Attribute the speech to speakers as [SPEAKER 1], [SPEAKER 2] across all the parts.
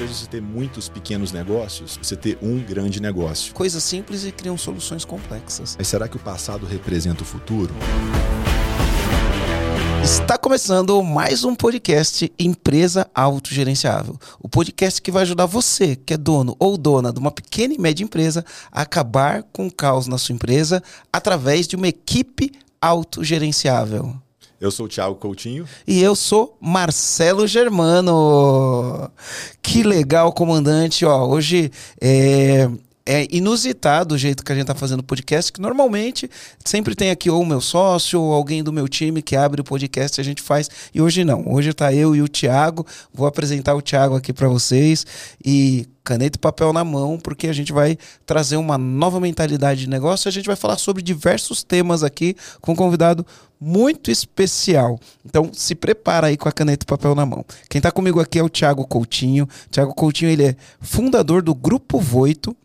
[SPEAKER 1] invés de você ter muitos pequenos negócios, você ter um grande negócio.
[SPEAKER 2] Coisas simples e criam soluções complexas.
[SPEAKER 1] Mas será que o passado representa o futuro?
[SPEAKER 2] Está começando mais um podcast Empresa Autogerenciável. O podcast que vai ajudar você, que é dono ou dona de uma pequena e média empresa, a acabar com o caos na sua empresa através de uma equipe autogerenciável.
[SPEAKER 1] Eu sou o Thiago Coutinho.
[SPEAKER 2] E eu sou Marcelo Germano. Que legal, comandante. Ó, hoje é, é inusitado o jeito que a gente está fazendo o podcast, que normalmente sempre tem aqui ou o meu sócio ou alguém do meu time que abre o podcast e a gente faz. E hoje não. Hoje está eu e o Thiago. Vou apresentar o Thiago aqui para vocês e caneta e papel na mão, porque a gente vai trazer uma nova mentalidade de negócio. A gente vai falar sobre diversos temas aqui com um convidado muito especial. Então, se prepara aí com a caneta e papel na mão. Quem está comigo aqui é o Thiago Coutinho. Thiago Coutinho, ele é fundador do Grupo Voito.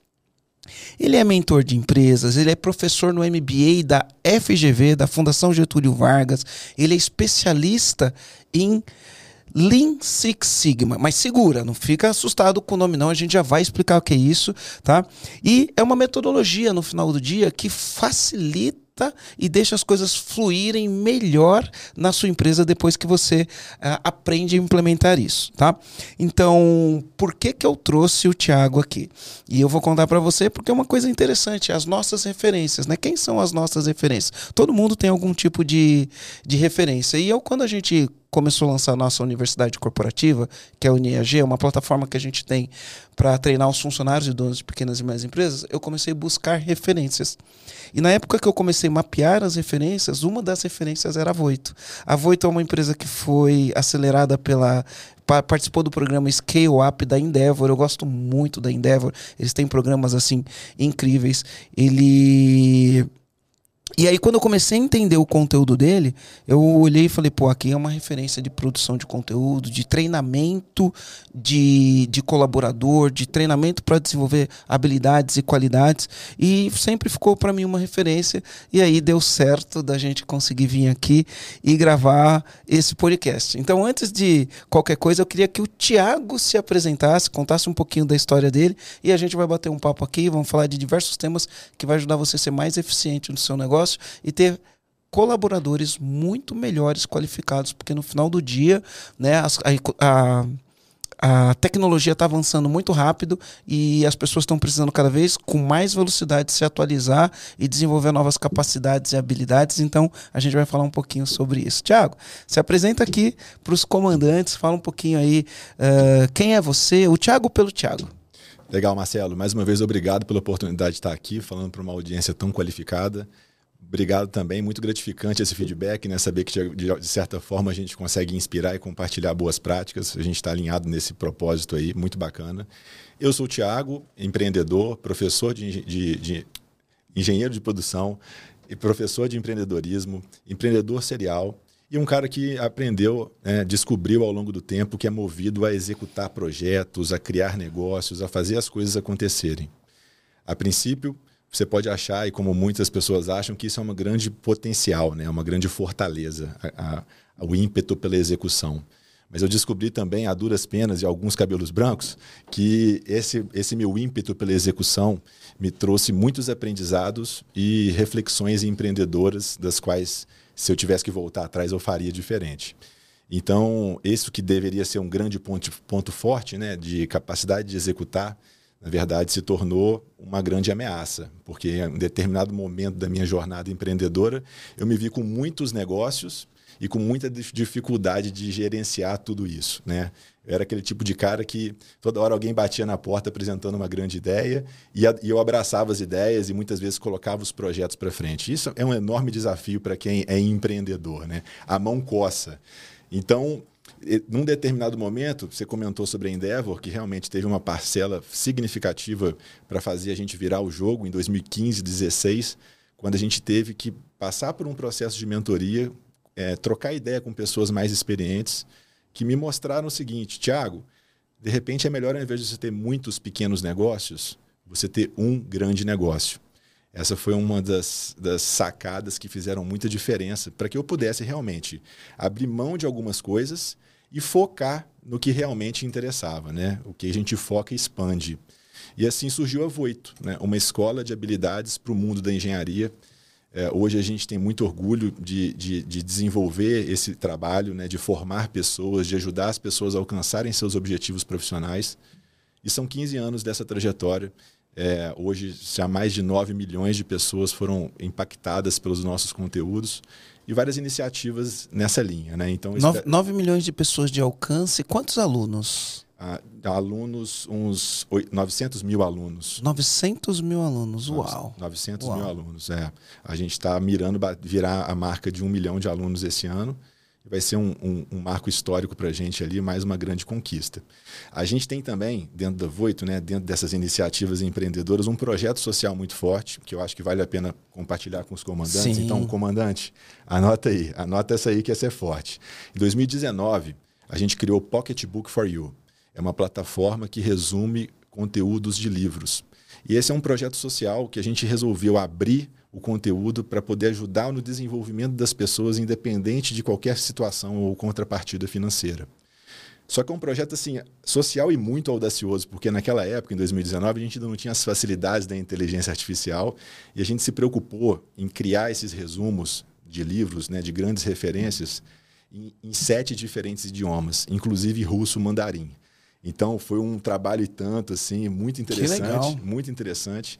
[SPEAKER 2] Ele é mentor de empresas, ele é professor no MBA da FGV, da Fundação Getúlio Vargas. Ele é especialista em Lean Six Sigma. Mas segura, não fica assustado com o nome não, a gente já vai explicar o que é isso, tá? E é uma metodologia no final do dia que facilita e deixa as coisas fluírem melhor na sua empresa depois que você uh, aprende a implementar isso, tá? Então, por que que eu trouxe o Thiago aqui? E eu vou contar para você porque é uma coisa interessante, as nossas referências, né? Quem são as nossas referências? Todo mundo tem algum tipo de, de referência. E eu, quando a gente começou a lançar a nossa universidade corporativa, que é a UniAG, uma plataforma que a gente tem para treinar os funcionários e donos de pequenas e médias empresas, eu comecei a buscar referências. E na época que eu comecei a mapear as referências, uma das referências era a Voito. A Voito é uma empresa que foi acelerada pela participou do programa Scale Up da Endeavor. Eu gosto muito da Endeavor. Eles têm programas assim incríveis. Ele e aí, quando eu comecei a entender o conteúdo dele, eu olhei e falei, pô, aqui é uma referência de produção de conteúdo, de treinamento de, de colaborador, de treinamento para desenvolver habilidades e qualidades. E sempre ficou para mim uma referência. E aí deu certo da gente conseguir vir aqui e gravar esse podcast. Então, antes de qualquer coisa, eu queria que o Tiago se apresentasse, contasse um pouquinho da história dele. E a gente vai bater um papo aqui, vamos falar de diversos temas que vai ajudar você a ser mais eficiente no seu negócio negócio e ter colaboradores muito melhores qualificados, porque no final do dia, né, a, a, a tecnologia está avançando muito rápido e as pessoas estão precisando cada vez com mais velocidade se atualizar e desenvolver novas capacidades e habilidades. Então, a gente vai falar um pouquinho sobre isso. Tiago, se apresenta aqui para os comandantes, fala um pouquinho aí uh, quem é você, o Tiago pelo Tiago.
[SPEAKER 1] Legal, Marcelo. Mais uma vez, obrigado pela oportunidade de estar aqui falando para uma audiência tão qualificada. Obrigado também, muito gratificante esse feedback, né? Saber que de, certa forma a gente consegue inspirar e compartilhar boas práticas. A gente está alinhado nesse propósito aí, muito bacana. Eu sou o Tiago, empreendedor, professor de, de, de engenheiro de produção e professor de empreendedorismo, empreendedor serial e um cara que aprendeu, né, descobriu ao longo do tempo que é movido a executar projetos, a criar negócios, a fazer as coisas acontecerem. A princípio, você pode achar, e como muitas pessoas acham, que isso é uma grande potencial, né? uma grande fortaleza, a, a, o ímpeto pela execução. Mas eu descobri também, a duras penas e alguns cabelos brancos, que esse, esse meu ímpeto pela execução me trouxe muitos aprendizados e reflexões empreendedoras, das quais, se eu tivesse que voltar atrás, eu faria diferente. Então, isso que deveria ser um grande ponto, ponto forte, né, de capacidade de executar, na verdade, se tornou uma grande ameaça, porque em determinado momento da minha jornada empreendedora, eu me vi com muitos negócios e com muita dificuldade de gerenciar tudo isso, né? Eu era aquele tipo de cara que toda hora alguém batia na porta apresentando uma grande ideia e, eu abraçava as ideias e muitas vezes colocava os projetos para frente. Isso é um enorme desafio para quem é empreendedor, né? A mão coça. Então, num determinado momento, você comentou sobre a Endeavor, que realmente teve uma parcela significativa para fazer a gente virar o jogo em 2015, 2016, quando a gente teve que passar por um processo de mentoria, é, trocar ideia com pessoas mais experientes, que me mostraram o seguinte: Tiago, de repente é melhor, ao invés de você ter muitos pequenos negócios, você ter um grande negócio. Essa foi uma das, das sacadas que fizeram muita diferença para que eu pudesse realmente abrir mão de algumas coisas e focar no que realmente interessava, né? O que a gente foca e expande. E assim surgiu a Voito, né? uma escola de habilidades para o mundo da engenharia. É, hoje a gente tem muito orgulho de, de, de desenvolver esse trabalho, né? de formar pessoas, de ajudar as pessoas a alcançarem seus objetivos profissionais. E são 15 anos dessa trajetória. É, hoje, já mais de 9 milhões de pessoas foram impactadas pelos nossos conteúdos e várias iniciativas nessa linha. Né?
[SPEAKER 2] Então, 9, 9 milhões de pessoas de alcance. Quantos alunos?
[SPEAKER 1] Ah, alunos, uns 900 mil alunos.
[SPEAKER 2] 900 mil alunos, uau.
[SPEAKER 1] 900 uau. mil alunos, é. A gente está mirando virar a marca de um milhão de alunos esse ano vai ser um, um, um marco histórico para a gente ali, mais uma grande conquista. A gente tem também, dentro da Voito, né, dentro dessas iniciativas empreendedoras, um projeto social muito forte, que eu acho que vale a pena compartilhar com os comandantes. Sim. Então, comandante, anota aí, anota essa aí que ia ser forte. Em 2019, a gente criou o Pocketbook for You. É uma plataforma que resume conteúdos de livros. E esse é um projeto social que a gente resolveu abrir o conteúdo para poder ajudar no desenvolvimento das pessoas, independente de qualquer situação ou contrapartida financeira. Só que é um projeto assim social e muito audacioso, porque naquela época, em 2019, a gente ainda não tinha as facilidades da inteligência artificial e a gente se preocupou em criar esses resumos de livros, né, de grandes referências, em, em sete diferentes idiomas, inclusive russo mandarim. Então foi um trabalho e tanto assim, muito interessante, muito interessante.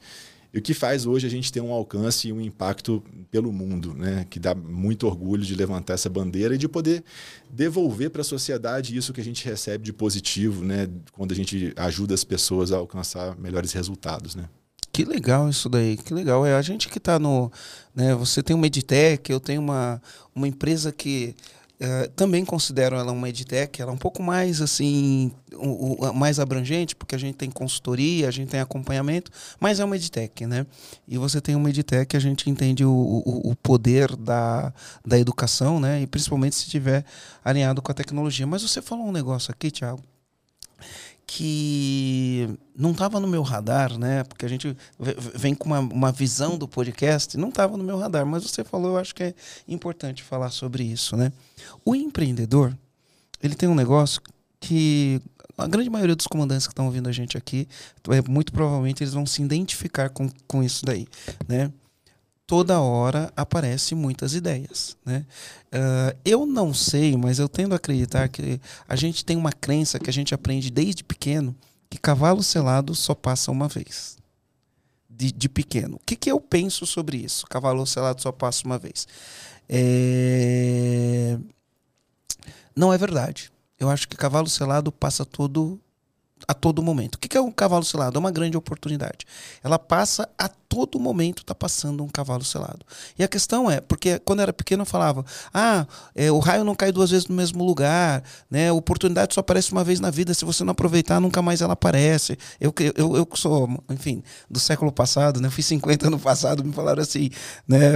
[SPEAKER 1] E o que faz hoje a gente ter um alcance e um impacto pelo mundo, né? que dá muito orgulho de levantar essa bandeira e de poder devolver para a sociedade isso que a gente recebe de positivo, né? quando a gente ajuda as pessoas a alcançar melhores resultados. Né?
[SPEAKER 2] Que legal isso daí, que legal. É a gente que está no. Né, você tem uma Edtech, eu tenho uma, uma empresa que Uh, também considero ela uma edtech, ela é um pouco mais assim, mais abrangente, porque a gente tem consultoria, a gente tem acompanhamento, mas é uma edtech, né? E você tem uma edtech, a gente entende o, o, o poder da, da educação, né? E principalmente se estiver alinhado com a tecnologia. Mas você falou um negócio aqui, Thiago, que não estava no meu radar, né? Porque a gente vem com uma, uma visão do podcast, não estava no meu radar, mas você falou, eu acho que é importante falar sobre isso, né? O empreendedor, ele tem um negócio que a grande maioria dos comandantes que estão ouvindo a gente aqui, é, muito provavelmente eles vão se identificar com, com isso daí, né? Toda hora aparecem muitas ideias. Né? Uh, eu não sei, mas eu tendo a acreditar que a gente tem uma crença que a gente aprende desde pequeno que cavalo selado só passa uma vez. De, de pequeno. O que, que eu penso sobre isso? Cavalo selado só passa uma vez. É... Não é verdade. Eu acho que cavalo selado passa todo a todo momento. O que é um cavalo selado? É uma grande oportunidade. Ela passa a todo momento, está passando um cavalo selado. E a questão é, porque quando eu era pequeno eu falava, ah, é, o raio não cai duas vezes no mesmo lugar, né? A oportunidade só aparece uma vez na vida, se você não aproveitar, nunca mais ela aparece. Eu, eu, eu sou, enfim, do século passado, né? Eu fiz 50 no passado, me falaram assim, né?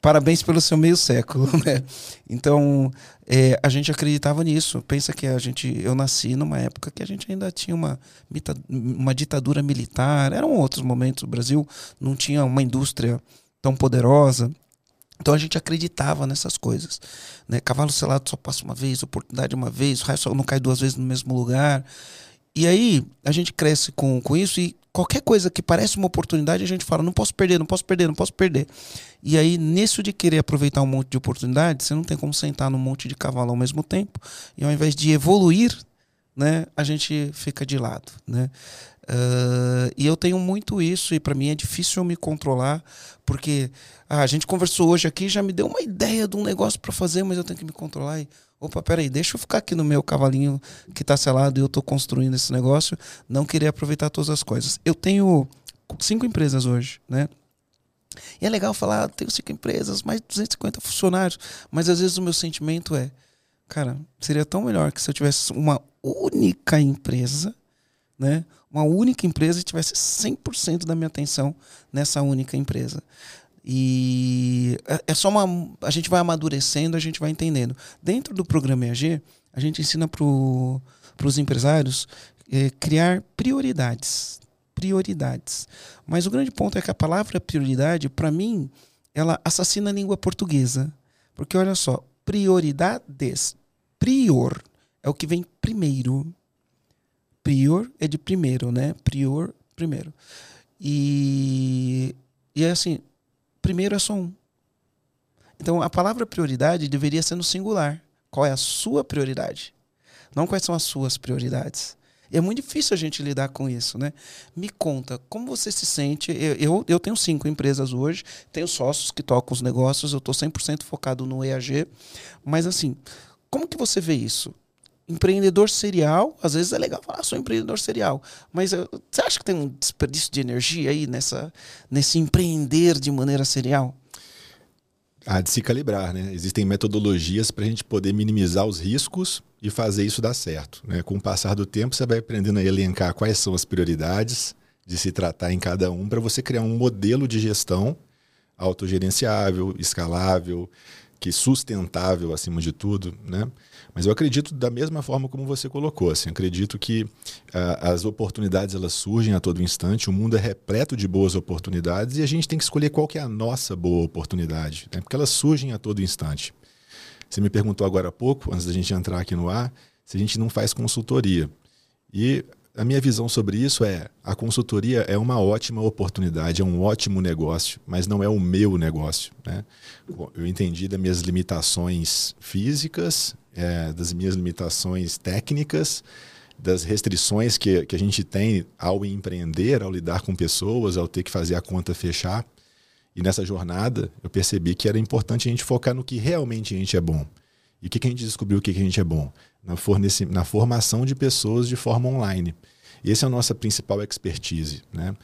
[SPEAKER 2] Parabéns pelo seu meio século, né? Então, é, a gente acreditava nisso. Pensa que a gente, eu nasci numa época que a gente ainda tinha uma, uma ditadura militar. Eram outros momentos. O Brasil tinha uma indústria tão poderosa. Então a gente acreditava nessas coisas. Né? Cavalo selado só passa uma vez, oportunidade uma vez, o raio só não cai duas vezes no mesmo lugar. E aí a gente cresce com, com isso e qualquer coisa que parece uma oportunidade, a gente fala, não posso perder, não posso perder, não posso perder. E aí, nisso de querer aproveitar um monte de oportunidade, você não tem como sentar num monte de cavalo ao mesmo tempo. E ao invés de evoluir, né, a gente fica de lado. Né? Uh, e eu tenho muito isso, e para mim é difícil eu me controlar, porque ah, a gente conversou hoje aqui já me deu uma ideia de um negócio para fazer, mas eu tenho que me controlar. E, opa, peraí, deixa eu ficar aqui no meu cavalinho que está selado e eu estou construindo esse negócio, não querer aproveitar todas as coisas. Eu tenho cinco empresas hoje, né? E é legal falar, ah, tenho cinco empresas, mais de 250 funcionários, mas às vezes o meu sentimento é, cara, seria tão melhor que se eu tivesse uma única empresa, né? Uma única empresa e tivesse 100% da minha atenção nessa única empresa. E é, é só uma. A gente vai amadurecendo, a gente vai entendendo. Dentro do programa EAG, a gente ensina para os empresários é, criar prioridades. Prioridades. Mas o grande ponto é que a palavra prioridade, para mim, ela assassina a língua portuguesa. Porque olha só, prioridades. Prior é o que vem primeiro. Prior é de primeiro, né? Prior, primeiro. E, e é assim, primeiro é só um. Então a palavra prioridade deveria ser no singular. Qual é a sua prioridade? Não quais são as suas prioridades. E é muito difícil a gente lidar com isso, né? Me conta, como você se sente? Eu, eu, eu tenho cinco empresas hoje, tenho sócios que tocam os negócios, eu estou 100% focado no EAG, mas assim, como que você vê isso? Empreendedor serial, às vezes é legal falar, ah, sou empreendedor serial, mas uh, você acha que tem um desperdício de energia aí nessa, nesse empreender de maneira serial?
[SPEAKER 1] Há de se calibrar, né? Existem metodologias para a gente poder minimizar os riscos e fazer isso dar certo. Né? Com o passar do tempo, você vai aprendendo a elencar quais são as prioridades de se tratar em cada um para você criar um modelo de gestão autogerenciável, escalável, que sustentável acima de tudo, né? Mas eu acredito da mesma forma como você colocou, assim, acredito que uh, as oportunidades elas surgem a todo instante, o mundo é repleto de boas oportunidades e a gente tem que escolher qual que é a nossa boa oportunidade, né? porque elas surgem a todo instante. Você me perguntou agora há pouco, antes da gente entrar aqui no ar, se a gente não faz consultoria. E a minha visão sobre isso é: a consultoria é uma ótima oportunidade, é um ótimo negócio, mas não é o meu negócio. Né? Eu entendi das minhas limitações físicas, é, das minhas limitações técnicas, das restrições que, que a gente tem ao empreender, ao lidar com pessoas, ao ter que fazer a conta fechar. E nessa jornada, eu percebi que era importante a gente focar no que realmente a gente é bom. E o que, que a gente descobriu que, que a gente é bom? Na, na formação de pessoas de forma online. Essa é a nossa principal expertise. Né?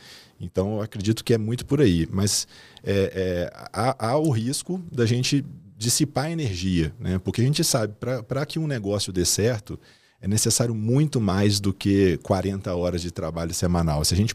[SPEAKER 1] Então, eu acredito que é muito por aí. Mas é, é, há, há, o risco da gente dissipar energia. Né? Porque a gente sabe, para que um negócio dê certo, é necessário muito mais do que 40 horas de trabalho semanal. Se a gente,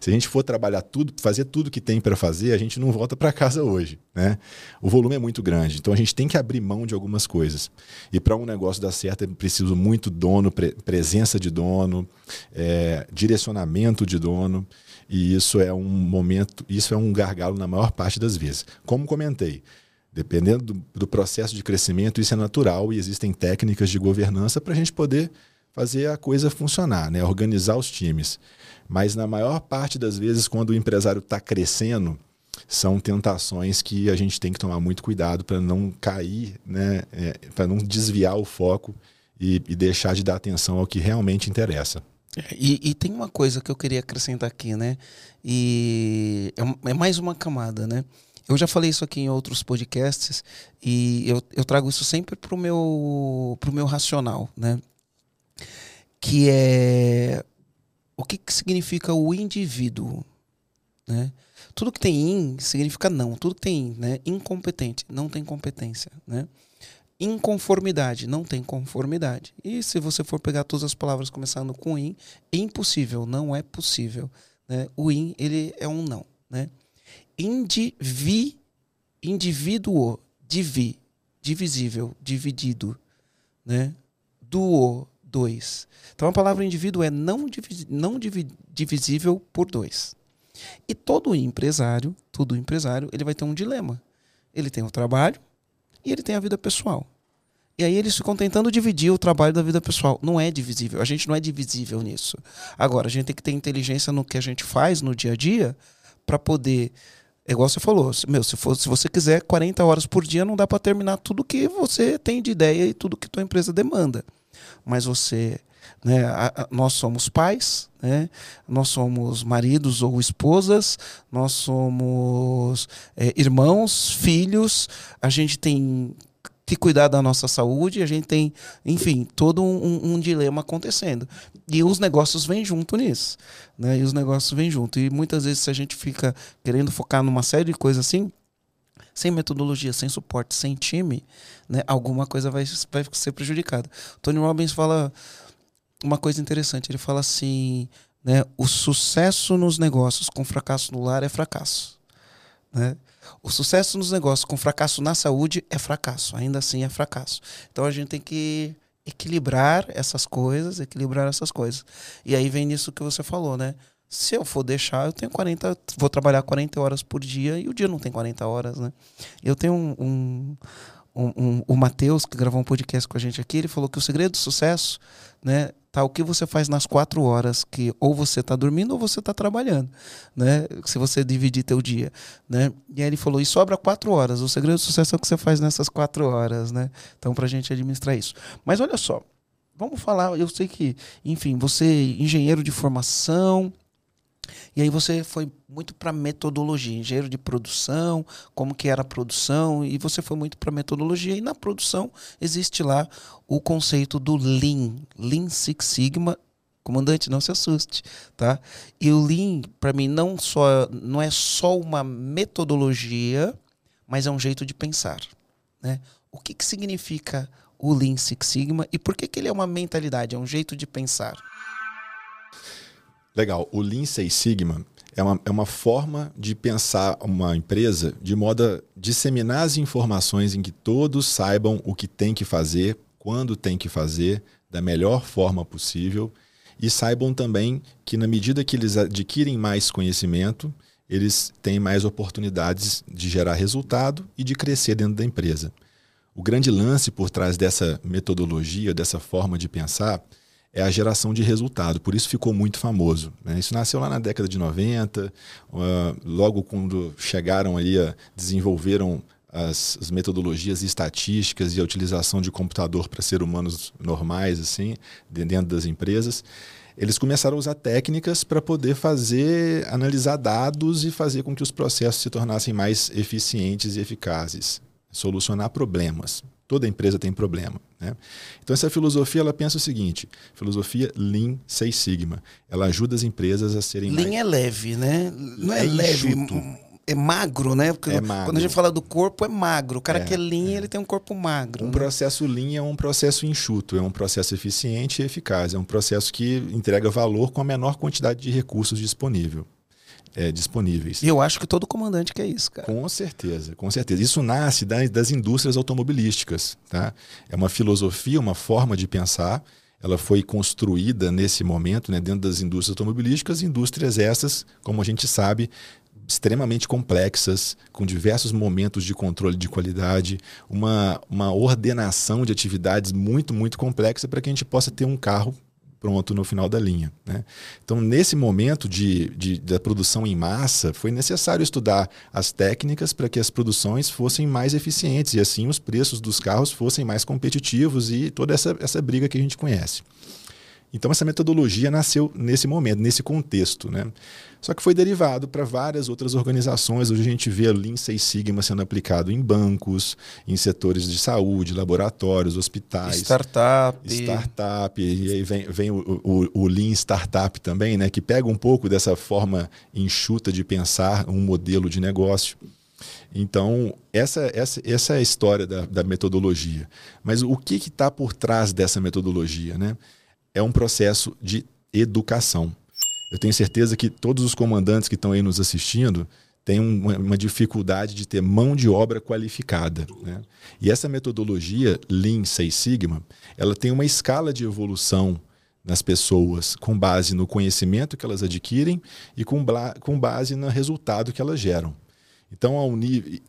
[SPEAKER 1] se a gente for trabalhar tudo, fazer tudo que tem para fazer, a gente não volta para casa hoje. Né? O volume é muito grande, então a gente tem que abrir mão de algumas coisas. E para um negócio dar certo, é preciso muito dono, pre presença de dono, é, direcionamento de dono. E isso é um momento, isso é um gargalo na maior parte das vezes. Como comentei, Dependendo do, do, processo de crescimento, isso é natural e existem técnicas de governança para a gente poder fazer a coisa funcionar, né? organizar os times. Mas na maior parte das vezes, quando o empresário está crescendo, são tentações que a gente tem que tomar muito cuidado para não cair, né? É, para não desviar o foco e, e, deixar de dar atenção ao que realmente interessa.
[SPEAKER 2] E, e, tem uma coisa que eu queria acrescentar aqui, né? E é, é mais uma camada, né? Eu já falei isso aqui em outros podcasts e eu, eu trago isso sempre para o meu, pro meu racional, né? Que é o que, que significa o indivíduo, né? Tudo que tem in significa não. Tudo que tem in, né? Incompetente, não tem competência, né? Inconformidade, não tem conformidade. E se você for pegar todas as palavras começando com in, impossível, não é possível. Né? O in, ele é um não, né? Indivi, indivíduo, divi, divisível, dividido, né? Duo, dois. Então a palavra indivíduo é não, não divisível por dois. E todo empresário, todo empresário, ele vai ter um dilema. Ele tem o trabalho e ele tem a vida pessoal. E aí eles ficam tentando dividir o trabalho da vida pessoal. Não é divisível. A gente não é divisível nisso. Agora, a gente tem que ter inteligência no que a gente faz no dia a dia para poder é igual você falou, meu, se, for, se você quiser 40 horas por dia, não dá para terminar tudo que você tem de ideia e tudo que tua empresa demanda. Mas você, né, a, a, nós somos pais, né, nós somos maridos ou esposas, nós somos é, irmãos, filhos, a gente tem que cuidar da nossa saúde, a gente tem, enfim, todo um, um, dilema acontecendo. E os negócios vêm junto nisso. Né? E os negócios vêm junto. E muitas vezes, se a gente fica querendo focar numa série de coisas assim, sem metodologia, sem suporte, sem time, né, alguma coisa vai, vai ser prejudicada. Tony Robbins fala uma coisa interessante. Ele fala assim, né, o sucesso nos negócios com fracasso no lar é fracasso. Né? O sucesso nos negócios com fracasso na saúde é fracasso, ainda assim é fracasso. Então a gente tem que equilibrar essas coisas, equilibrar essas coisas. E aí vem nisso que você falou, né? Se eu for deixar, eu tenho 40, vou trabalhar 40 horas por dia e o dia não tem 40 horas, né? Eu tenho um, um, um, um, o Matheus, que gravou um podcast com a gente aqui, ele falou que o segredo do sucesso, né, tá o que você faz nas quatro horas que ou você está dormindo ou você está trabalhando, né? Se você dividir teu dia, né? E aí ele falou, e sobra quatro horas. O segredo do sucesso é o que você faz nessas quatro horas, né? Então, para a gente administrar isso. Mas olha só, vamos falar. Eu sei que, enfim, você é engenheiro de formação, e aí você foi muito para metodologia, engenheiro de produção, como que era a produção, e você foi muito para metodologia. E na produção existe lá o conceito do Lean, Lean Six Sigma. Comandante, não se assuste, tá? E o Lean, para mim, não só não é só uma metodologia, mas é um jeito de pensar, né? O que, que significa o Lean Six Sigma e por que, que ele é uma mentalidade, é um jeito de pensar?
[SPEAKER 1] Legal. O Lean Six Sigma é uma, é uma forma de pensar uma empresa de modo a disseminar as informações em que todos saibam o que tem que fazer, quando tem que fazer, da melhor forma possível e saibam também que na medida que eles adquirem mais conhecimento, eles têm mais oportunidades de gerar resultado e de crescer dentro da empresa. O grande lance por trás dessa metodologia, dessa forma de pensar, é a geração de resultado. Por isso ficou muito famoso. Né? Isso nasceu lá na década de 90, uh, logo quando chegaram ali, a, desenvolveram as, as, metodologias estatísticas e a utilização de computador para ser humanos normais, assim, dentro das empresas. Eles começaram a usar técnicas para poder fazer, analisar dados e fazer com que os processos se tornassem mais eficientes e eficazes, solucionar problemas. Toda empresa tem problema. Né? Então, essa filosofia ela pensa o seguinte: filosofia Lean Six Sigma. Ela ajuda as empresas a serem
[SPEAKER 2] Lean
[SPEAKER 1] mais...
[SPEAKER 2] é leve, né? Não é, é leve. É magro, né? Porque é magro. quando a gente fala do corpo, é magro. O cara é, que é lean, é. ele tem um corpo magro.
[SPEAKER 1] Um
[SPEAKER 2] né?
[SPEAKER 1] processo lean é um processo enxuto, é um processo eficiente e eficaz. É um processo que entrega valor com a menor quantidade de recursos disponível é, disponíveis.
[SPEAKER 2] E eu acho que todo comandante quer isso, cara.
[SPEAKER 1] Com certeza, com certeza. Isso nasce das, das indústrias automobilísticas. Tá? É uma filosofia, uma forma de pensar. Ela foi construída nesse momento, né, dentro das indústrias automobilísticas, indústrias essas, como a gente sabe, extremamente complexas, com diversos momentos de controle de qualidade, uma, uma ordenação de atividades muito, muito complexa para que a gente possa ter um carro pronto no final da linha. Né? Então, nesse momento de, de, da produção em massa, foi necessário estudar as técnicas para que as produções fossem mais eficientes e assim os preços dos carros fossem mais competitivos e toda essa, essa briga que a gente conhece. Então, essa metodologia nasceu nesse momento, nesse contexto. Né? Só que foi derivado para várias outras organizações. Hoje a gente vê o Lean Six Sigma sendo aplicado em bancos, em setores de saúde, laboratórios, hospitais.
[SPEAKER 2] Startup.
[SPEAKER 1] Startup. E aí vem, vem o, o, o Lean Startup também, né? que pega um pouco dessa forma enxuta de pensar um modelo de negócio. Então, essa, essa, essa é a história da, da metodologia. Mas o que está por trás dessa metodologia? Né? É um processo de educação. Eu tenho certeza que todos os comandantes que estão aí nos assistindo têm uma, uma dificuldade de ter mão de obra qualificada. Né? E essa metodologia Lean Six Sigma, ela tem uma escala de evolução nas pessoas com base no conhecimento que elas adquirem e com, com base no resultado que elas geram. Então, a um,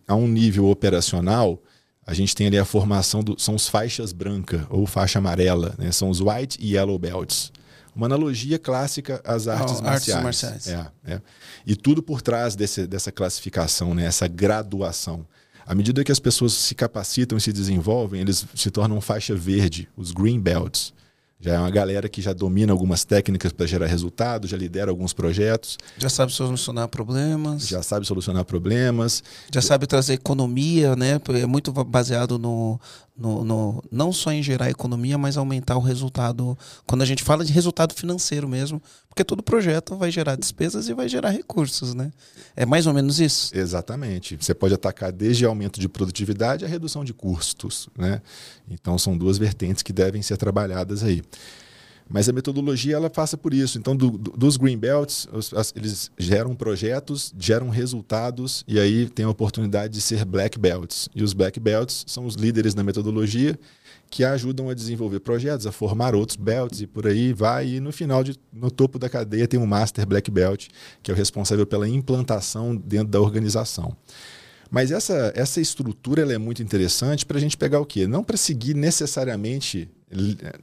[SPEAKER 1] a um nível operacional, a gente tem ali a formação, do, são os faixas branca ou faixa amarela, né? são os white e yellow belts. Uma analogia clássica às artes oh, marciais. Artes marciais. É, é. E tudo por trás desse, dessa classificação, né? essa graduação. À medida que as pessoas se capacitam e se desenvolvem, eles se tornam faixa verde, os green belts. Já é uma galera que já domina algumas técnicas para gerar resultado, já lidera alguns projetos.
[SPEAKER 2] Já sabe solucionar problemas.
[SPEAKER 1] Já sabe solucionar problemas.
[SPEAKER 2] Já sabe trazer economia, né? É muito baseado no, no, no, não só em gerar economia, mas aumentar o resultado. Quando a gente fala de resultado financeiro mesmo, porque todo projeto vai gerar despesas e vai gerar recursos, né? É mais ou menos isso?
[SPEAKER 1] Exatamente. Você pode atacar desde aumento de produtividade a redução de custos, né? Então são duas vertentes que devem ser trabalhadas aí. Mas a metodologia ela passa por isso. Então, do, do, dos green belts, os, as, eles geram projetos, geram resultados e aí tem a oportunidade de ser black belts. E os black belts são os líderes da metodologia que ajudam a desenvolver projetos, a formar outros belts e por aí vai. E no final, de, no topo da cadeia, tem um master black belt, que é o responsável pela implantação dentro da organização. Mas essa, essa estrutura ela é muito interessante para a gente pegar o quê? Não para seguir necessariamente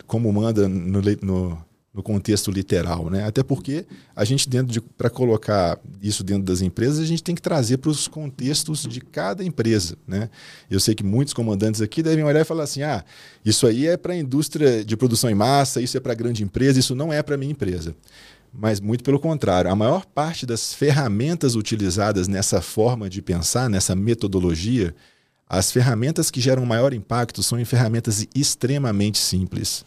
[SPEAKER 1] como manda no, no, no, contexto literal, né? Até porque a gente dentro de para colocar isso dentro das empresas, a gente tem que trazer para os contextos de cada empresa, né? Eu sei que muitos comandantes aqui devem olhar e falar assim: "Ah, isso aí é para a indústria de produção em massa, isso é para grande empresa, isso não é para minha empresa". Mas muito pelo contrário, a maior parte das ferramentas utilizadas nessa forma de pensar, nessa metodologia, as ferramentas que geram maior impacto são em ferramentas extremamente simples.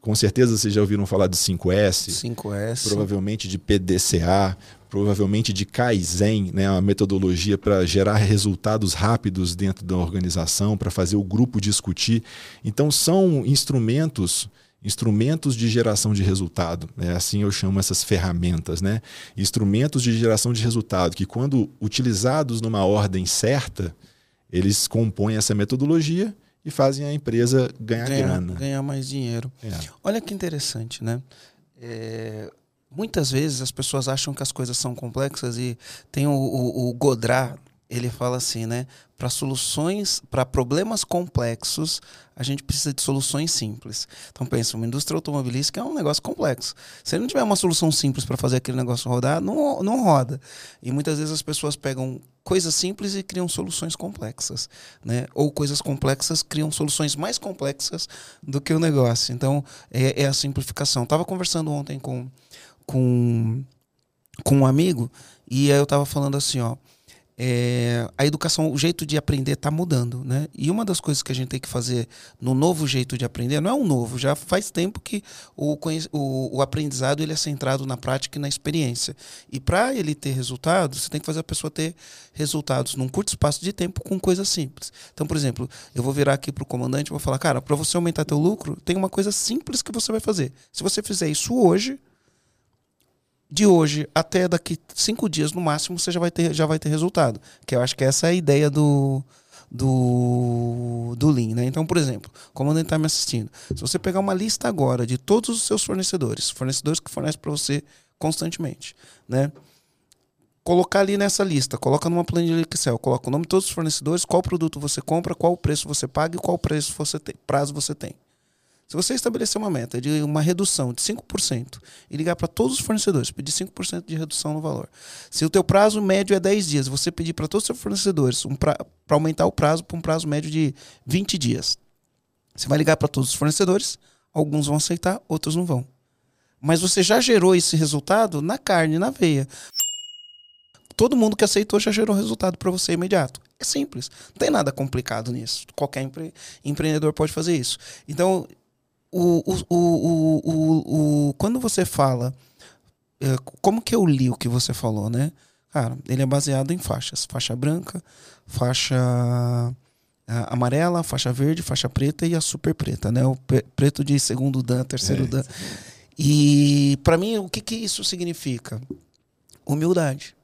[SPEAKER 1] Com certeza vocês já ouviram falar de 5S,
[SPEAKER 2] 5S.
[SPEAKER 1] provavelmente de PDCA, provavelmente de Kaizen, né, uma metodologia para gerar resultados rápidos dentro da organização, para fazer o grupo discutir. Então são instrumentos instrumentos de geração de resultado. É assim eu chamo essas ferramentas, né? Instrumentos de geração de resultado que, quando utilizados numa ordem certa, eles compõem essa metodologia e fazem a empresa ganhar, ganhar grana.
[SPEAKER 2] Ganhar mais dinheiro. É. Olha que interessante, né? É, muitas vezes as pessoas acham que as coisas são complexas e tem o, o, o Godrat, ele fala assim, né? Para soluções, para problemas complexos, a gente precisa de soluções simples. Então pensa, uma indústria automobilística é um negócio complexo. Se não tiver uma solução simples para fazer aquele negócio rodar, não, não roda. E muitas vezes as pessoas pegam coisas simples e criam soluções complexas, né? Ou coisas complexas criam soluções mais complexas do que o negócio. Então é, é a simplificação. Estava conversando ontem com com com um amigo e aí eu estava falando assim, ó é, a educação, o jeito de aprender está mudando, né? E uma das coisas que a gente tem que fazer no novo jeito de aprender, não é um novo, já faz tempo que o, o, o aprendizado ele é centrado na prática e na experiência. E para ele ter resultados, você tem que fazer a pessoa ter resultados num curto espaço de tempo com coisas simples. Então, por exemplo, eu vou virar aqui para o comandante e vou falar, cara, para você aumentar teu lucro, tem uma coisa simples que você vai fazer. Se você fizer isso hoje, de hoje até daqui cinco dias no máximo você já vai ter, já vai ter resultado. Que eu acho que essa é a ideia do, do, do Lean. Né? Então, por exemplo, como ele está me assistindo, se você pegar uma lista agora de todos os seus fornecedores, fornecedores que fornecem para você constantemente, né? colocar ali nessa lista, coloca numa planilha Excel, coloca o nome de todos os fornecedores, qual produto você compra, qual preço você paga e qual preço você tem, prazo você tem. Se você estabelecer uma meta de uma redução de 5% e ligar para todos os fornecedores, pedir 5% de redução no valor. Se o teu prazo médio é 10 dias, você pedir para todos os seus fornecedores um para aumentar o prazo para um prazo médio de 20 dias. Você vai ligar para todos os fornecedores, alguns vão aceitar, outros não vão. Mas você já gerou esse resultado na carne, na veia. Todo mundo que aceitou já gerou resultado para você imediato. É simples. Não tem nada complicado nisso. Qualquer empre empreendedor pode fazer isso. Então, o, o, o, o, quando você fala. É, como que eu li o que você falou, né? Cara, ele é baseado em faixas: faixa branca, faixa é, amarela, faixa verde, faixa preta e a super preta, né? O preto de segundo dan, terceiro é. dan. E para mim, o que, que isso significa? Humildade.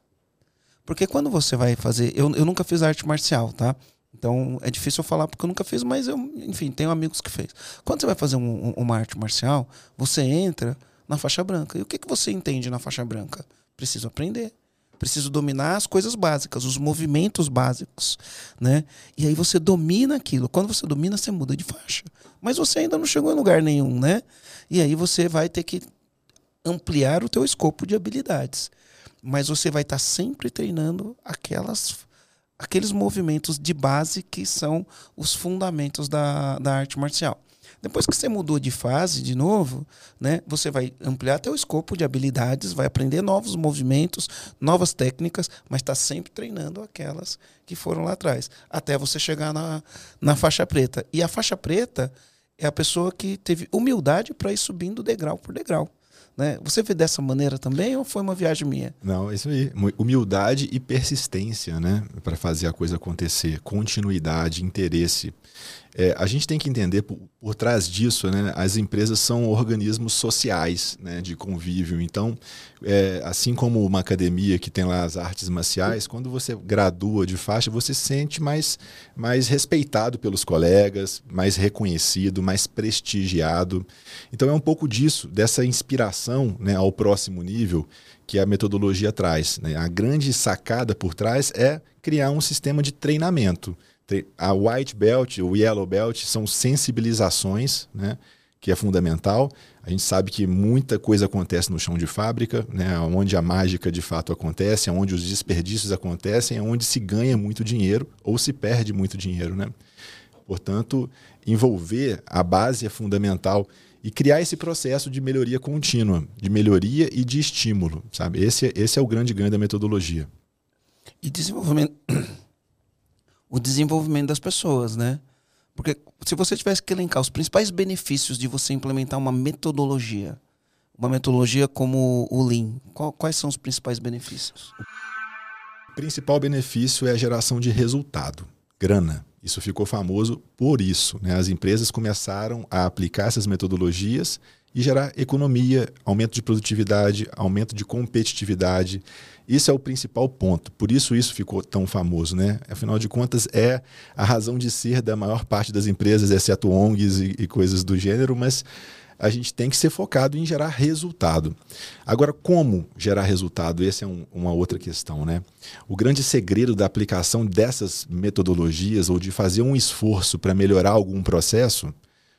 [SPEAKER 2] Porque quando você vai fazer. Eu, eu nunca fiz arte marcial, tá? Então é difícil eu falar porque eu nunca fiz, mas eu, enfim, tenho amigos que fez. Quando você vai fazer um, um, uma arte marcial, você entra na faixa branca. E o que, que você entende na faixa branca? Preciso aprender. Preciso dominar as coisas básicas, os movimentos básicos, né? E aí você domina aquilo. Quando você domina, você muda de faixa. Mas você ainda não chegou em lugar nenhum, né? E aí você vai ter que ampliar o teu escopo de habilidades. Mas você vai estar sempre treinando aquelas aqueles movimentos de base que são os fundamentos da, da arte marcial. Depois que você mudou de fase de novo, né, você vai ampliar teu escopo de habilidades, vai aprender novos movimentos, novas técnicas, mas está sempre treinando aquelas que foram lá atrás, até você chegar na, na faixa preta. E a faixa preta é a pessoa que teve humildade para ir subindo degrau por degrau. Né? Você vê dessa maneira também ou foi uma viagem minha?
[SPEAKER 1] Não, isso aí. Humildade e persistência, né? Para fazer a coisa acontecer. Continuidade, interesse. É, a gente tem que entender por, por, trás disso, né, as empresas são organismos sociais né, de convívio. Então, é, assim como uma academia que tem lá as artes marciais, quando você gradua de faixa, você se sente mais, mais respeitado pelos colegas, mais reconhecido, mais prestigiado. Então, é um pouco disso, dessa inspiração né, ao próximo nível que a metodologia traz. Né? A grande sacada por trás é criar um sistema de treinamento a white belt, o yellow belt são sensibilizações, né? que é fundamental. A gente sabe que muita coisa acontece no chão de fábrica, né? onde a mágica de fato acontece, onde os desperdícios acontecem, é onde se ganha muito dinheiro ou se perde muito dinheiro. Né? Portanto, envolver a base é fundamental e criar esse processo de melhoria contínua, de melhoria e de estímulo. Sabe? Esse, esse é o grande ganho da metodologia.
[SPEAKER 2] E desenvolvimento o desenvolvimento das pessoas, né? Porque se você tivesse que elencar os principais benefícios de você implementar uma metodologia, uma metodologia como o Lean, qual, quais são os principais benefícios?
[SPEAKER 1] O principal benefício é a geração de resultado, grana. Isso ficou famoso por isso. Né? As empresas começaram a aplicar essas metodologias e gerar economia, aumento de produtividade, aumento de competitividade. Isso é o principal ponto. Por isso isso ficou tão famoso, né? Afinal de contas, é a razão de ser da maior parte das empresas, exceto ONGs e, e coisas do gênero, mas a gente tem que ser focado em gerar resultado. Agora, como gerar resultado? Essa é um, uma outra questão, né? O grande segredo da aplicação dessas metodologias ou de fazer um esforço para melhorar algum processo,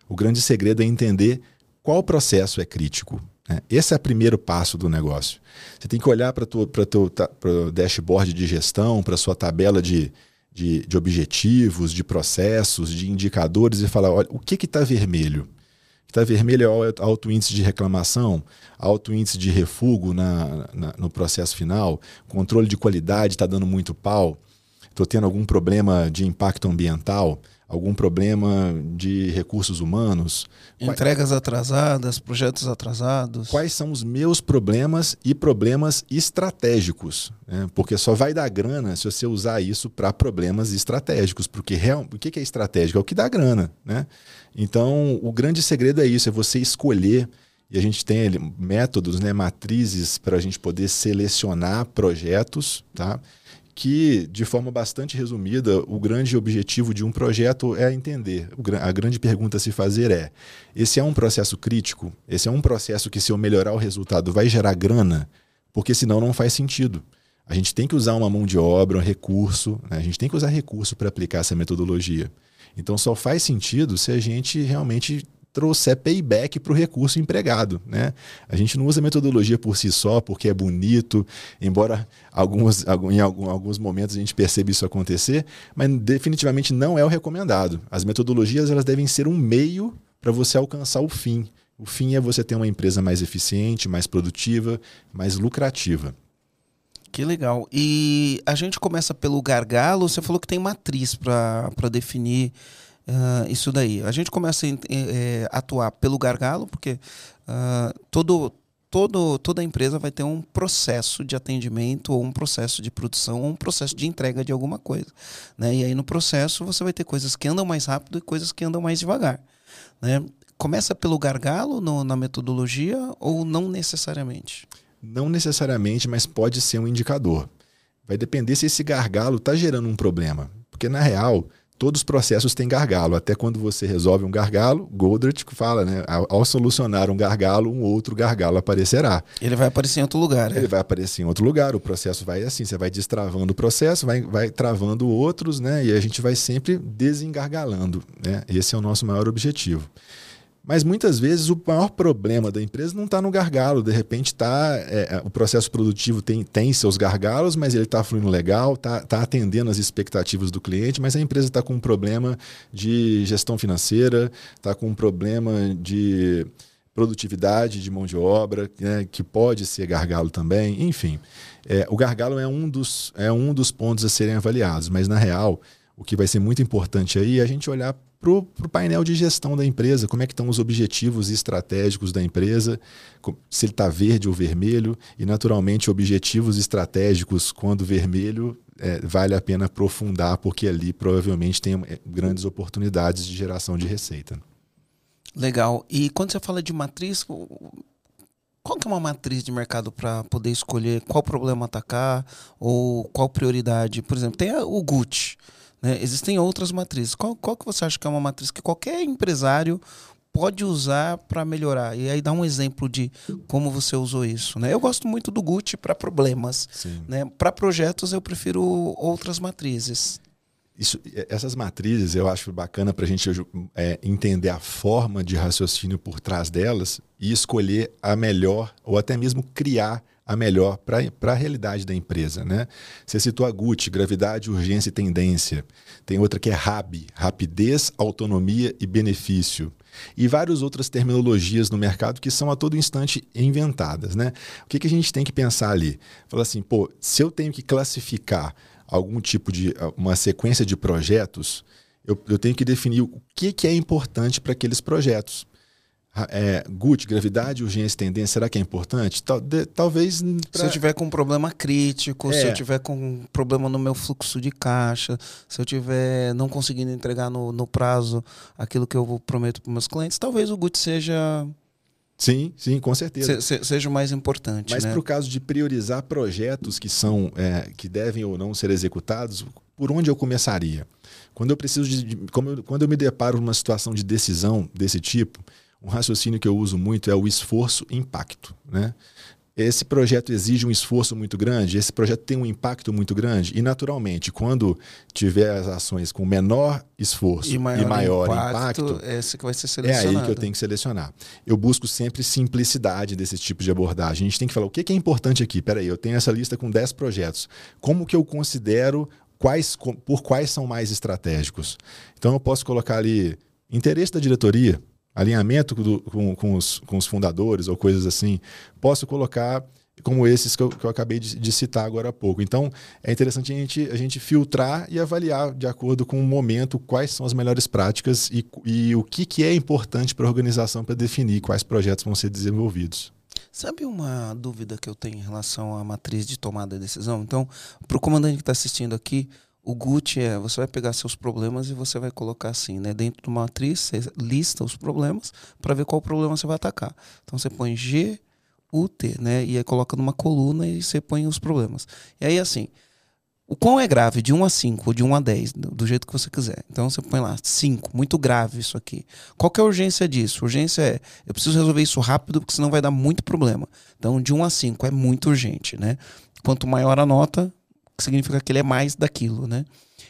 [SPEAKER 1] o grande segredo é entender qual processo é crítico. Né? Esse é o primeiro passo do negócio. Você tem que olhar para o dashboard de gestão, para sua tabela de, de, de, objetivos, de processos, de indicadores e falar: olha, o que está vermelho? Está vermelho é alto índice de reclamação, alto índice de refugo na, na no processo final, controle de qualidade está dando muito pau, estou tendo algum problema de impacto ambiental algum problema de recursos humanos.
[SPEAKER 2] Entregas atrasadas, projetos atrasados.
[SPEAKER 1] Quais são os meus problemas e problemas estratégicos? Né? Porque só vai dar grana se você usar isso para problemas estratégicos. Porque real, o que é estratégico? É o que dá grana. Né? Então, o grande segredo é isso: é você escolher. E a gente tem métodos, né, matrizes para a gente poder selecionar projetos, tá? Que, de forma bastante resumida, o grande objetivo de um projeto é entender. A grande pergunta a se fazer é: esse é um processo crítico? Esse é um processo que, se eu melhorar o resultado, vai gerar grana? Porque senão não faz sentido. A gente tem que usar uma mão de obra, um recurso, né? a gente tem que usar recurso para aplicar essa metodologia. Então só faz sentido se a gente realmente trouxer payback para o recurso empregado. Né? A gente não usa metodologia por si só, porque é bonito, embora alguns, em alguns momentos a gente perceba isso acontecer, mas definitivamente não é o recomendado. As metodologias elas devem ser um meio para você alcançar o fim. O fim é você ter uma empresa mais eficiente, mais produtiva, mais lucrativa.
[SPEAKER 2] Que legal. E a gente começa pelo gargalo. Você falou que tem matriz para definir uh, isso daí. A gente começa a é, atuar pelo gargalo, porque uh, todo, todo, toda empresa vai ter um processo de atendimento, ou um processo de produção, ou um processo de entrega de alguma coisa. Né? E aí no processo você vai ter coisas que andam mais rápido e coisas que andam mais devagar. Né? Começa pelo gargalo no, na metodologia ou não necessariamente?
[SPEAKER 1] Não necessariamente, mas pode ser um indicador. Vai depender se esse gargalo está gerando um problema. Porque, na real, todos os processos têm gargalo. Até quando você resolve um gargalo, Goldrich fala, né? Ao solucionar um gargalo, um outro gargalo aparecerá.
[SPEAKER 2] Ele vai aparecer em outro lugar.
[SPEAKER 1] Né? Ele vai aparecer em outro lugar. O processo vai assim, você vai destravando o processo, vai, vai travando outros, né? E a gente vai sempre desengargalando. Né? Esse é o nosso maior objetivo. Mas muitas vezes o maior problema da empresa não está no gargalo. De repente está é, é, o processo produtivo tem, tem seus gargalos, mas ele está fluindo legal, está tá atendendo as expectativas do cliente, mas a empresa está com um problema de gestão financeira, está com um problema de produtividade de mão de obra, né, que pode ser gargalo também, enfim. É, o gargalo é um, dos, é um dos pontos a serem avaliados, mas na real o que vai ser muito importante aí é a gente olhar para o painel de gestão da empresa, como é que estão os objetivos estratégicos da empresa, se ele está verde ou vermelho, e naturalmente objetivos estratégicos, quando vermelho, é, vale a pena aprofundar, porque ali provavelmente tem é, grandes oportunidades de geração de receita.
[SPEAKER 2] Legal. E quando você fala de matriz, qual que é uma matriz de mercado para poder escolher qual problema atacar ou qual prioridade? Por exemplo, tem o Gucci. Né? Existem outras matrizes. Qual, qual que você acha que é uma matriz que qualquer empresário pode usar para melhorar? E aí dá um exemplo de como você usou isso. Né? Eu gosto muito do Gucci para problemas. Né? Para projetos eu prefiro outras matrizes.
[SPEAKER 1] Isso, essas matrizes eu acho bacana para a gente é, entender a forma de raciocínio por trás delas e escolher a melhor, ou até mesmo criar a melhor para a realidade da empresa. Né? Você citou a Gucci, gravidade, urgência e tendência. Tem outra que é RAB, rapidez, autonomia e benefício. E várias outras terminologias no mercado que são a todo instante inventadas. Né? O que, que a gente tem que pensar ali? Falar assim, pô, se eu tenho que classificar algum tipo de uma sequência de projetos, eu, eu tenho que definir o que, que é importante para aqueles projetos é, GUT, gravidade, urgência e tendência, será que é importante? Tal, de, talvez.
[SPEAKER 2] Pra... Se eu tiver com um problema crítico, é. se eu tiver com um problema no meu fluxo de caixa, se eu tiver não conseguindo entregar no, no prazo aquilo que eu prometo para meus clientes, talvez o GUT seja.
[SPEAKER 1] Sim, sim, com certeza.
[SPEAKER 2] Se, seja o mais importante.
[SPEAKER 1] Mas
[SPEAKER 2] né?
[SPEAKER 1] para o caso de priorizar projetos que são é, que devem ou não ser executados, por onde eu começaria? Quando eu preciso de. quando eu me deparo numa situação de decisão desse tipo, um raciocínio que eu uso muito é o esforço-impacto. Né? Esse projeto exige um esforço muito grande, esse projeto tem um impacto muito grande, e naturalmente, quando tiver as ações com menor esforço e maior, e maior impacto, impacto,
[SPEAKER 2] esse que vai ser
[SPEAKER 1] é aí que eu tenho que selecionar. Eu busco sempre simplicidade desse tipo de abordagem. A gente tem que falar o que é importante aqui. Peraí, eu tenho essa lista com 10 projetos. Como que eu considero quais, por quais são mais estratégicos? Então eu posso colocar ali interesse da diretoria alinhamento do, com, com, os, com os fundadores ou coisas assim, posso colocar como esses que eu, que eu acabei de, de, citar agora há pouco. Então, é interessante a gente, a gente filtrar e avaliar, de acordo com o momento, quais são as melhores práticas e, e o que, que é importante para a organização para definir quais projetos vão ser desenvolvidos.
[SPEAKER 2] Sabe uma dúvida que eu tenho em relação à matriz de tomada de decisão? Então, para o comandante que está assistindo aqui, o Gucci é, você vai pegar seus problemas e você vai colocar assim, né? Dentro de uma matriz, você lista os problemas para ver qual problema você vai atacar. Então você põe G, U, T, né? E aí coloca numa coluna e você põe os problemas. E aí assim, o quão é grave, de 1 a 5 ou de 1 a 10, do jeito que você quiser. Então você põe lá 5, muito grave isso aqui. Qual que é a urgência disso? Urgência é, eu preciso resolver isso rápido porque senão vai dar muito problema. Então de 1 a 5 é muito urgente, né? Quanto maior a nota, significa que ele é mais daquilo, né?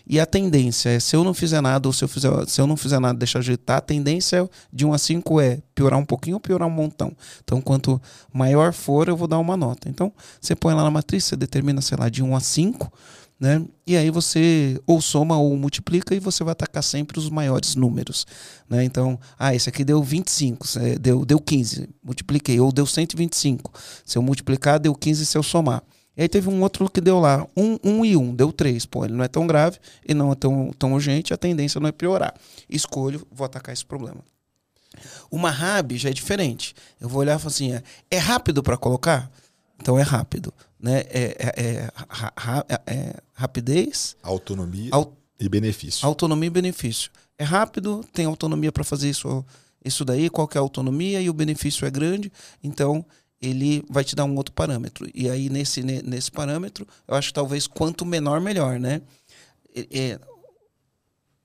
[SPEAKER 2] E a tendência é, se eu não fizer nada, ou se eu, fizer, se eu não fizer nada deixar ajeitar, a tendência de 1 a 5 é piorar um pouquinho ou piorar um montão. Então, quanto maior for, eu vou dar uma nota. Então, você põe lá na matriz, você determina, sei lá, de 1 a 5, né? E aí você ou soma ou multiplica e você vai atacar sempre os maiores números, né? Então, ah, esse aqui deu 25, deu, deu 15, multipliquei, ou deu 125. Se eu multiplicar, deu 15 se eu somar. E aí teve um outro que deu lá, um, um e um, deu três. Pô, ele não é tão grave e não é tão, tão urgente, a tendência não é piorar. Escolho, vou atacar esse problema. Uma RAB já é diferente. Eu vou olhar e falar assim: é, é rápido para colocar? Então é rápido. Né? É, é, é, é, é rapidez.
[SPEAKER 1] Autonomia e benefício.
[SPEAKER 2] Autonomia e benefício. É rápido, tem autonomia para fazer isso, isso daí, qual é a autonomia e o benefício é grande. Então ele vai te dar um outro parâmetro. E aí, nesse, nesse parâmetro, eu acho que talvez quanto menor, melhor, né? É,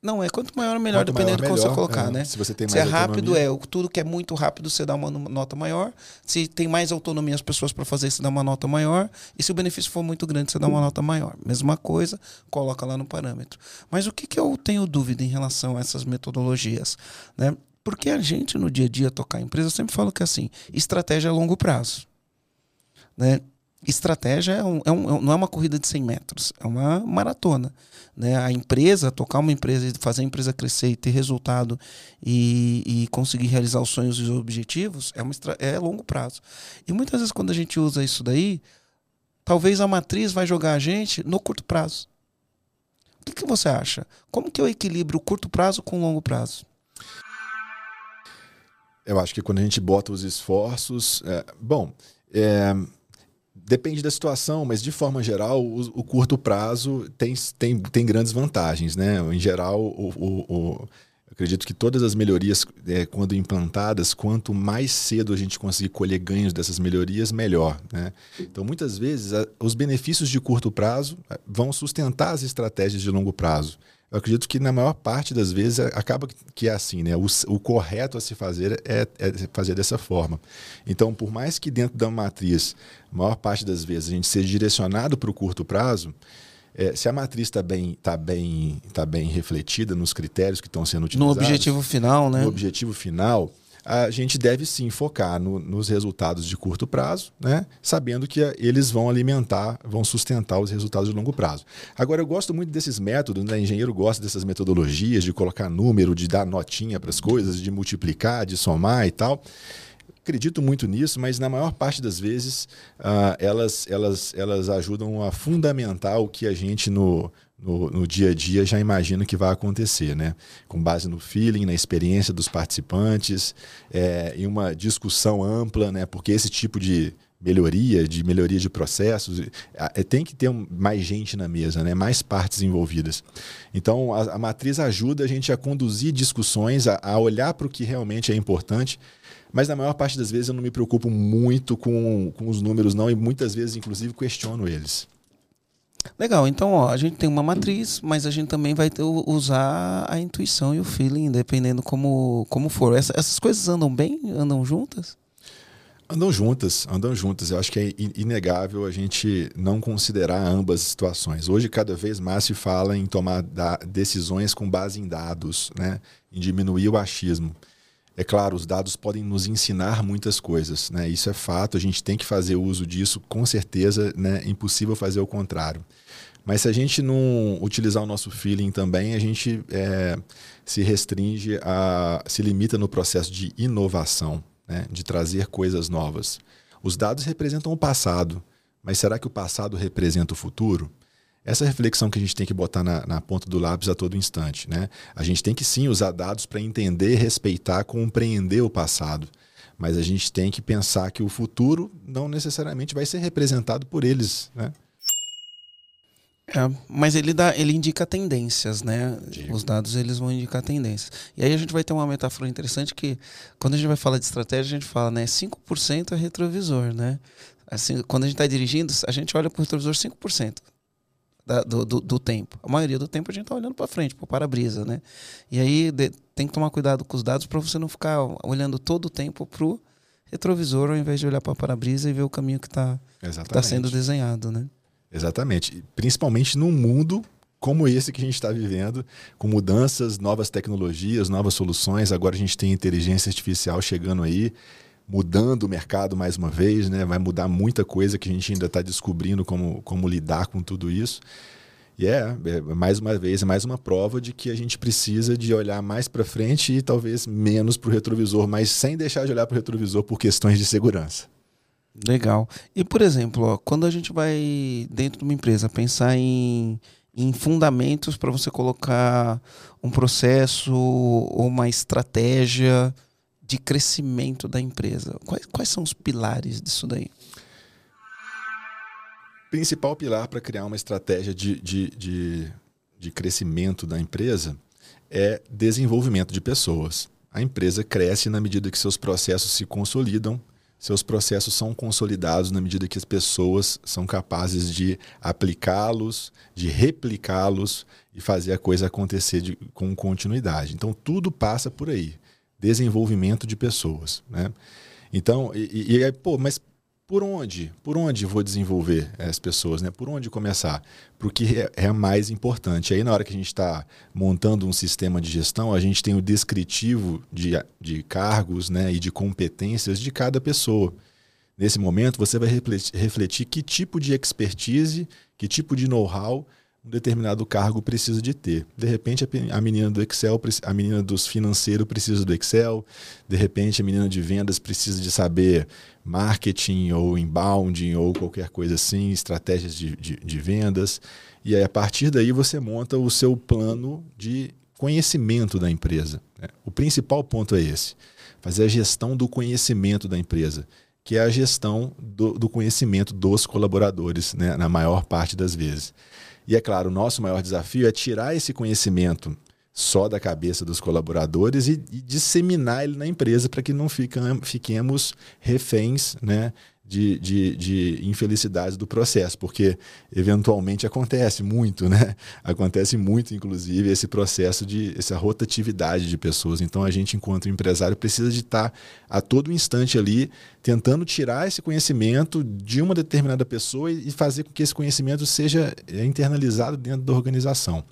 [SPEAKER 2] não, é quanto maior, melhor, quanto dependendo maior, do que você colocar, é, né?
[SPEAKER 1] Se você tem
[SPEAKER 2] mais Se é rápido, é. Tudo que é muito rápido, você dá uma nota maior. Se tem mais autonomia as pessoas para fazer, você dá uma nota maior. E se o benefício for muito grande, você dá uma nota maior. Mesma coisa, coloca lá no parâmetro. Mas o que, que eu tenho dúvida em relação a essas metodologias? Né? Porque a gente, no dia a dia, tocar a empresa, eu sempre falo que assim, estratégia é longo prazo. Né? Estratégia é um, é um, não é uma corrida de 100 metros, é uma maratona. Né? A empresa, tocar uma empresa, fazer a empresa crescer e ter resultado e, e conseguir realizar os sonhos e os objetivos é, uma, é longo prazo. E muitas vezes, quando a gente usa isso daí, talvez a matriz vai jogar a gente no curto prazo que, que você acha? Como que eu equilibro o curto prazo com o longo prazo?
[SPEAKER 1] Eu acho que quando a gente bota os esforços. É, bom, é, depende da situação, mas de forma geral, o, o, curto prazo tem, tem, tem grandes vantagens. Né? Em geral, o, o acredito que todas as melhorias, é, quando implantadas, quanto mais cedo a gente conseguir colher ganhos dessas melhorias, melhor. Né? Então, muitas vezes, a, os benefícios de curto prazo é, vão sustentar as estratégias de longo prazo. Eu acredito que na maior parte das vezes acaba que é assim, né? O, o correto a se fazer é, é, fazer dessa forma. Então, por mais que dentro da matriz, a maior parte das vezes a gente seja direcionado para o curto prazo, é, se a matriz está bem, tá bem, tá bem refletida nos critérios que estão sendo utilizados.
[SPEAKER 2] No objetivo final, né?
[SPEAKER 1] No objetivo final, a gente deve sim focar no, nos resultados de curto prazo, né? sabendo que eles vão alimentar, vão sustentar os resultados de longo prazo. Agora, eu gosto muito desses métodos, né? engenheiro gosta dessas metodologias de colocar número, de dar notinha para as coisas, de multiplicar, de somar e tal acredito muito nisso, mas na maior parte das vezes uh, elas, elas, elas ajudam a fundamentar o que a gente no, no, no, dia a dia já imagina que vai acontecer, né? Com base no feeling, na experiência dos participantes, é, em uma discussão ampla, né? Porque esse tipo de melhoria, de melhoria de processos, é, tem que ter mais gente na mesa, né? mais partes envolvidas. Então, a, a matriz ajuda a gente a conduzir discussões, a, a olhar para o que realmente é importante mas na maior parte das vezes eu não me preocupo muito com, com os números, não, e muitas vezes, inclusive, questiono eles.
[SPEAKER 2] Legal, então ó, a gente tem uma matriz, mas a gente também vai ter, usar a intuição e o feeling, dependendo como, como for. Essa, essas coisas andam bem? Andam juntas?
[SPEAKER 1] Andam juntas, andam juntas. Eu acho que é inegável a gente não considerar ambas situações. Hoje, cada vez mais se fala em tomar decisões com base em dados, né? em diminuir o achismo. É claro, os dados podem nos ensinar muitas coisas, né? Isso é fato, a gente tem que fazer uso disso, com certeza, né? É impossível fazer o contrário. Mas se a gente não utilizar o nosso feeling também, a gente é, se restringe a. se limita no processo de inovação, né? de trazer coisas novas. Os dados representam o passado, mas será que o passado representa o futuro? Essa reflexão que a gente tem que botar na, na, ponta do lápis a todo instante. Né? A gente tem que sim usar dados para entender, respeitar, compreender o passado. Mas a gente tem que pensar que o futuro não necessariamente vai ser representado por eles. Né?
[SPEAKER 2] É, mas ele dá, ele indica tendências, né? Digo. Os dados eles vão indicar tendências. E aí a gente vai ter uma metáfora interessante que quando a gente vai falar de estratégia, a gente fala, né, 5% é retrovisor, né? Assim, quando a gente está dirigindo, a gente olha para o retrovisor 5% da, do, do, do, tempo. A maioria do tempo a gente está olhando para frente, para o para-brisa, né? E aí de, tem que tomar cuidado com os dados para você não ficar olhando todo o tempo para o retrovisor ao invés de olhar para o para-brisa e ver o caminho que está tá sendo desenhado, né?
[SPEAKER 1] Exatamente. Principalmente num mundo como esse que a gente está vivendo, com mudanças, novas tecnologias, novas soluções. Agora a gente tem inteligência artificial chegando aí mudando o mercado mais uma vez, né? vai mudar muita coisa que a gente ainda está descobrindo como, como lidar com tudo isso. E é, é, mais uma vez, é mais uma prova de que a gente precisa de olhar mais para frente e talvez menos para o retrovisor, mas sem deixar de olhar para o retrovisor por questões de segurança.
[SPEAKER 2] Legal. E, por exemplo, ó, quando a gente vai dentro de uma empresa pensar em, em fundamentos para você colocar um processo ou uma estratégia de crescimento da empresa? Quais, quais são os pilares disso daí?
[SPEAKER 1] Principal pilar para criar uma estratégia de, de, de, de crescimento da empresa é desenvolvimento de pessoas. A empresa cresce na medida que seus processos se consolidam, seus processos são consolidados na medida que as pessoas são capazes de aplicá-los, de replicá-los e fazer a coisa acontecer de, com continuidade. Então, tudo passa por aí desenvolvimento de pessoas. Né? Então, e, e, pô, mas por onde? Por onde vou desenvolver as pessoas? Né? Por onde começar? Para o que é, é mais importante. Aí, na hora que a gente está montando um sistema de gestão, a gente tem o descritivo de, de cargos né, e de competências de cada pessoa. Nesse momento, você vai refletir que tipo de expertise, que tipo de know-how um determinado cargo precisa de ter. De repente, a menina do Excel, a menina dos financeiros precisa do Excel, de repente, a menina de vendas precisa de saber marketing ou inbound ou qualquer coisa assim, estratégias de, de, de vendas. E aí, a partir daí, você monta o seu plano de conhecimento da empresa. Né? O principal ponto é esse: fazer a gestão do conhecimento da empresa, que é a gestão do, do conhecimento dos colaboradores, né? na maior parte das vezes. E é claro, o nosso maior desafio é tirar esse conhecimento só da cabeça dos colaboradores e, e disseminar ele na empresa para que não fiquemos reféns né, de, de, de do processo, porque eventualmente acontece muito, né? Acontece muito, inclusive, esse processo de essa rotatividade de pessoas. Então a gente, enquanto empresário, precisa de estar a todo instante ali tentando tirar esse conhecimento de uma determinada pessoa e fazer com que esse conhecimento seja é, internalizado dentro da organização.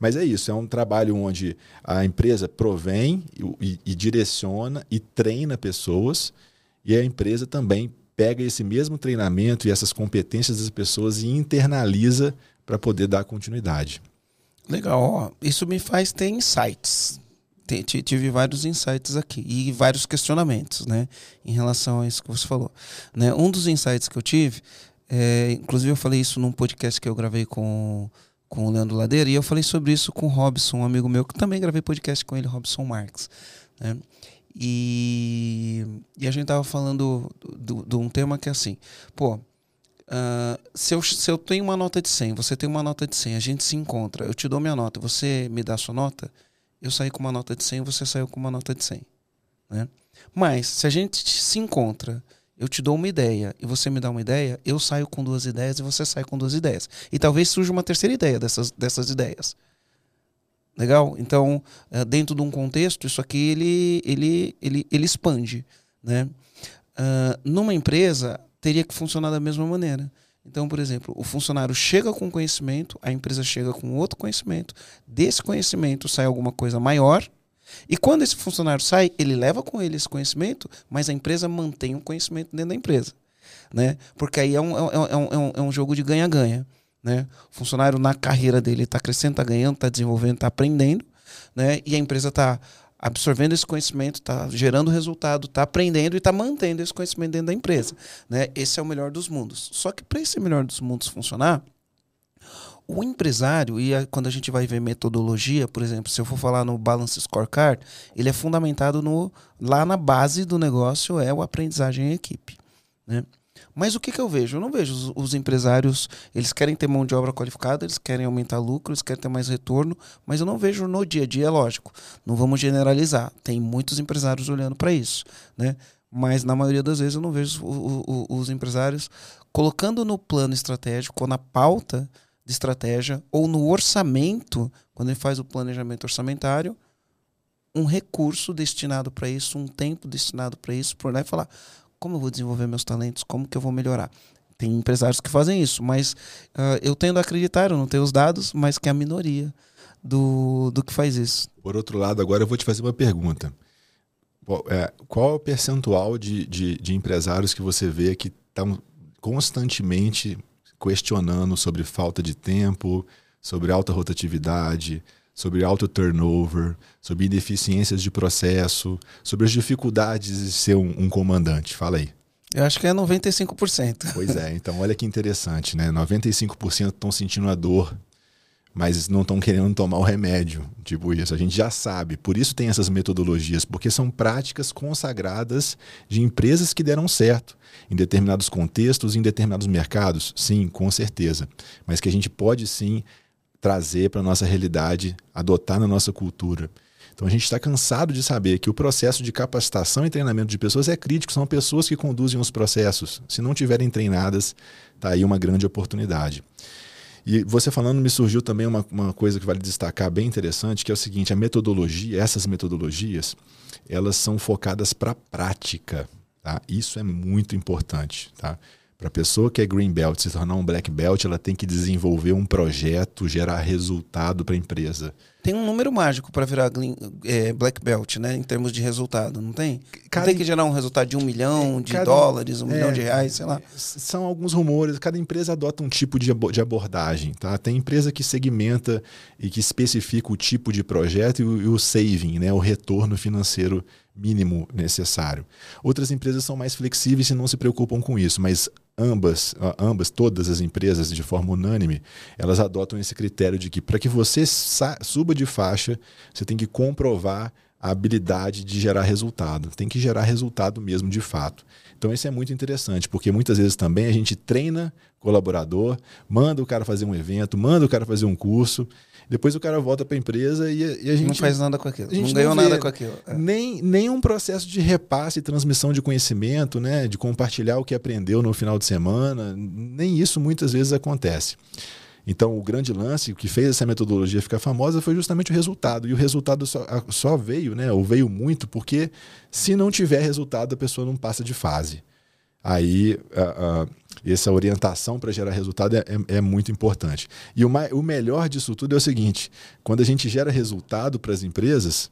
[SPEAKER 1] Mas é isso, é um trabalho onde a empresa provém e, e direciona e treina pessoas, e a empresa também pega esse mesmo treinamento e essas competências das pessoas e internaliza para poder dar continuidade.
[SPEAKER 2] Legal, isso me faz ter insights. Tive vários insights aqui e vários questionamentos, né, em relação a isso que você falou. Né, um dos insights que eu tive, é, inclusive eu falei isso num podcast que eu gravei com, com o Leandro Ladeira, e eu falei sobre isso com o Robson, um amigo meu, que também gravei podcast com ele, Robson Marques. Né? E, e a gente tava falando de um tema que é assim, pô, uh, se, eu, se eu tenho uma nota de 100, você tem uma nota de 100, a gente se encontra, eu te dou minha nota, você me dá sua nota, eu saí com uma nota de 100, você saiu com uma nota de 100. Né? Mas, se a gente se encontra, eu te dou uma ideia e você me dá uma ideia, eu saio com duas ideias e você sai com duas ideias. E talvez surja uma terceira ideia dessas, dessas ideias. Legal? Então, eh, dentro de um contexto, isso aqui ele, ele, ele, ele expande. Né? Uh, numa empresa, teria que funcionar da mesma maneira. Então, por exemplo, o funcionário chega com conhecimento, a empresa chega com outro conhecimento, desse conhecimento sai alguma coisa maior, e quando esse funcionário sai, ele leva com ele esse conhecimento, mas a empresa mantém o conhecimento dentro da empresa. Né? Porque aí é um, é um, é um, é um é jogo de ganha-ganha. Né? O funcionário na carreira dele está crescendo, está ganhando, está desenvolvendo, está aprendendo, né? E a empresa está absorvendo esse conhecimento, está gerando resultado, está aprendendo e está mantendo esse conhecimento dentro da empresa, né? Esse é o melhor dos mundos. Só que para esse melhor dos mundos funcionar, o empresário, e a, quando a gente vai ver metodologia, por exemplo, se eu for falar no Balance Scorecard, ele é fundamentado no lá na base do negócio é o aprendizagem em equipe, né? Mas o que, que eu vejo? Eu não vejo os, os, empresários, eles querem ter mão de obra qualificada, eles querem aumentar lucro, eles querem ter mais retorno, mas eu não vejo no dia a dia, é lógico. Não vamos generalizar. Tem muitos empresários olhando para isso, né? Mas na maioria das vezes eu não vejo o, o, os empresários colocando no plano estratégico ou na pauta de estratégia ou no orçamento, quando ele faz o planejamento orçamentário, um recurso destinado para isso, um tempo destinado para isso, por lá e falar: como eu vou desenvolver meus talentos? Como que eu vou melhorar? Tem empresários que fazem isso, mas uh, eu tendo a acreditar, eu não tenho os dados, mas que é a minoria do, do que faz isso.
[SPEAKER 1] Por outro lado, agora eu vou te fazer uma pergunta. É, qual é o percentual de, de, de empresários que você vê que estão constantemente questionando sobre falta de tempo, sobre alta rotatividade, sobre alto turnover, sobre ineficiências de processo, sobre as dificuldades de ser um, um comandante. Fala aí.
[SPEAKER 2] Eu acho que é 95%.
[SPEAKER 1] Pois é, então olha que interessante, né? 95% estão sentindo a dor, mas não estão querendo tomar o remédio. Tipo isso, a gente já sabe. Por isso tem essas metodologias, porque são práticas consagradas de empresas que deram certo em determinados contextos, em determinados mercados. Sim, com certeza. Mas que a gente pode sim trazer para a nossa realidade, adotar na nossa cultura. Então a gente está cansado de saber que o processo de capacitação e treinamento de pessoas é crítico, são pessoas que conduzem os processos. Se não tiverem treinadas, está aí uma grande oportunidade. E você falando, me surgiu também uma, uma coisa que vale destacar bem interessante, que é o seguinte: a metodologia, essas metodologias, elas são focadas para a prática. Tá? Isso é muito importante. Tá? Para a pessoa que é green belt se tornar um black belt, ela tem que desenvolver um projeto, gerar resultado para a empresa.
[SPEAKER 2] Tem um número mágico para virar é, black belt, né? Em termos de resultado, não tem? Cada... Não tem que gerar um resultado de um milhão de cada... dólares, um é, milhão de reais, sei lá.
[SPEAKER 1] São alguns rumores. Cada empresa adota um tipo de, de abordagem, tá? Tem empresa que segmenta e que especifica o tipo de projeto e o, e o saving, né? O retorno financeiro mínimo necessário. Outras empresas são mais flexíveis e não se preocupam com isso, mas ambas, ambas, todas as empresas, de forma unânime, elas adotam esse critério de que para que você suba de faixa, você tem que comprovar a habilidade de gerar resultado. Tem que gerar resultado mesmo de fato. Então isso é muito interessante, porque muitas vezes também a gente treina colaborador, manda o cara fazer um evento, manda o cara fazer um curso, depois o cara volta para a empresa e, e, a gente.
[SPEAKER 2] Não faz nada com aquilo. não ganhou nada com aquilo.
[SPEAKER 1] É. Nem, nem um processo de repasse e transmissão de conhecimento, né? De compartilhar o que aprendeu no final de semana. Nem isso muitas vezes acontece. Então, o grande lance, o que fez essa metodologia ficar famosa foi justamente o resultado. E o resultado só, só veio, né? Ou veio muito, porque se não tiver resultado, a pessoa não passa de fase. Aí. Uh, uh, essa orientação para gerar resultado é, é, é, muito importante. E o, o melhor disso tudo é o seguinte: quando a gente gera resultado para as empresas,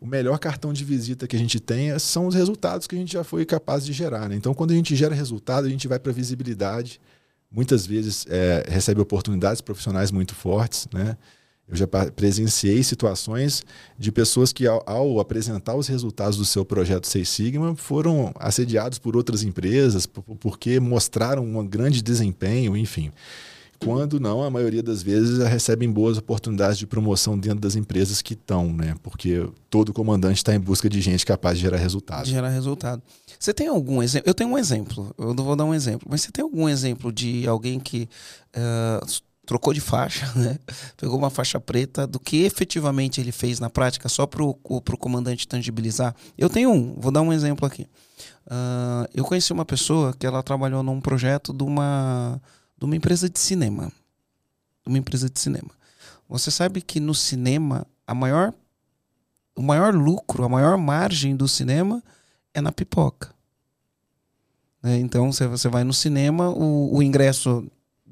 [SPEAKER 1] o melhor cartão de visita que a gente tem são os resultados que a gente já foi capaz de gerar. Né? Então, quando a gente gera resultado, a gente vai para visibilidade. Muitas vezes é, recebe oportunidades profissionais muito fortes, né? Eu já presenciei situações de pessoas que, ao, ao, apresentar os resultados do seu projeto Seis Sigma, foram assediados por outras empresas porque mostraram um grande desempenho, enfim. Quando não, a maioria das vezes recebem boas oportunidades de promoção dentro das empresas que estão, né? Porque todo comandante está em busca de gente capaz de gerar resultado.
[SPEAKER 2] De gerar resultado. Você tem algum exemplo? Eu tenho um exemplo, eu não vou dar um exemplo, mas você tem algum exemplo de alguém que uh, trocou de faixa, né? pegou uma faixa preta, do que efetivamente ele fez na prática, só para o comandante tangibilizar. Eu tenho um, vou dar um exemplo aqui. Uh, eu conheci uma pessoa que ela trabalhou num projeto de uma, de uma empresa de cinema. Uma empresa de cinema. Você sabe que no cinema, a maior, o maior lucro, a maior margem do cinema é na pipoca. Né? Então, você vai no cinema, o, o ingresso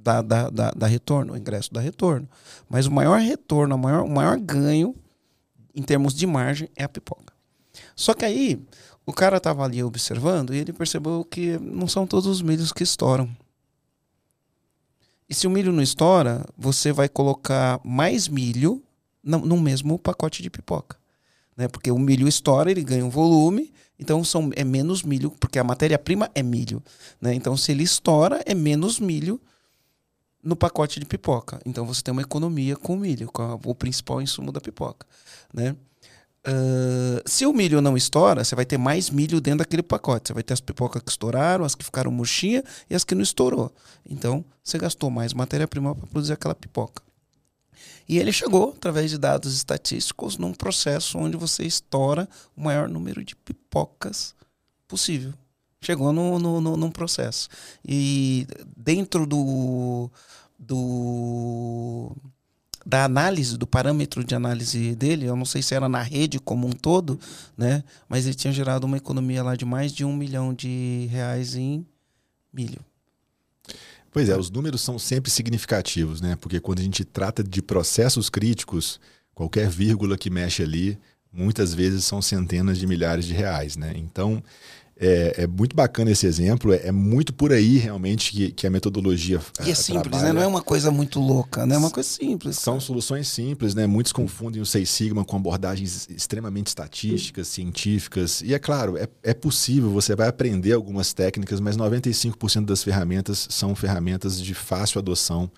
[SPEAKER 2] dá, dá, dá retorno, o ingresso dá retorno. Mas o maior retorno, o maior, o maior ganho em termos de margem é a pipoca. Só que aí o cara estava ali observando e ele percebeu que não são todos os milhos que estouram. E se o milho não estoura, você vai colocar mais milho no, no mesmo pacote de pipoca. Né? Porque o milho estoura, ele ganha um volume, então são, é menos milho, porque a matéria-prima é milho. Né? Então, se ele estoura, é menos milho no pacote de pipoca. Então você tem uma economia com o milho, com a, o principal insumo da pipoca, né? Uh, se o milho não estoura, você vai ter mais milho dentro daquele pacote. Você vai ter as pipocas que estouraram, as que ficaram murchinhas e as que não estourou. Então, você gastou mais matéria-prima para produzir aquela pipoca. E ele chegou, através de dados estatísticos, num processo onde você estoura o maior número de pipocas possível. Chegou no, no, no, num processo. E dentro do, do da análise, do parâmetro de análise dele, eu não sei se era na rede como um todo, né? Mas ele tinha gerado uma economia lá de mais de um milhão de reais em milho.
[SPEAKER 1] Pois é, os números são sempre significativos, né? Porque quando a gente trata de processos críticos, qualquer vírgula que mexe ali, muitas vezes são centenas de milhares de reais, né? Então, é, é, muito bacana esse exemplo, é, é, muito por aí realmente que, que a metodologia.
[SPEAKER 2] E é simples, trabalha. né? Não é uma coisa muito louca, né? É uma coisa simples.
[SPEAKER 1] São cara. soluções simples, né? Muitos confundem o Seis Sigma com abordagens extremamente estatísticas, científicas. E é claro, é, é possível, você vai aprender algumas técnicas, mas 95% das ferramentas são ferramentas de fácil adoção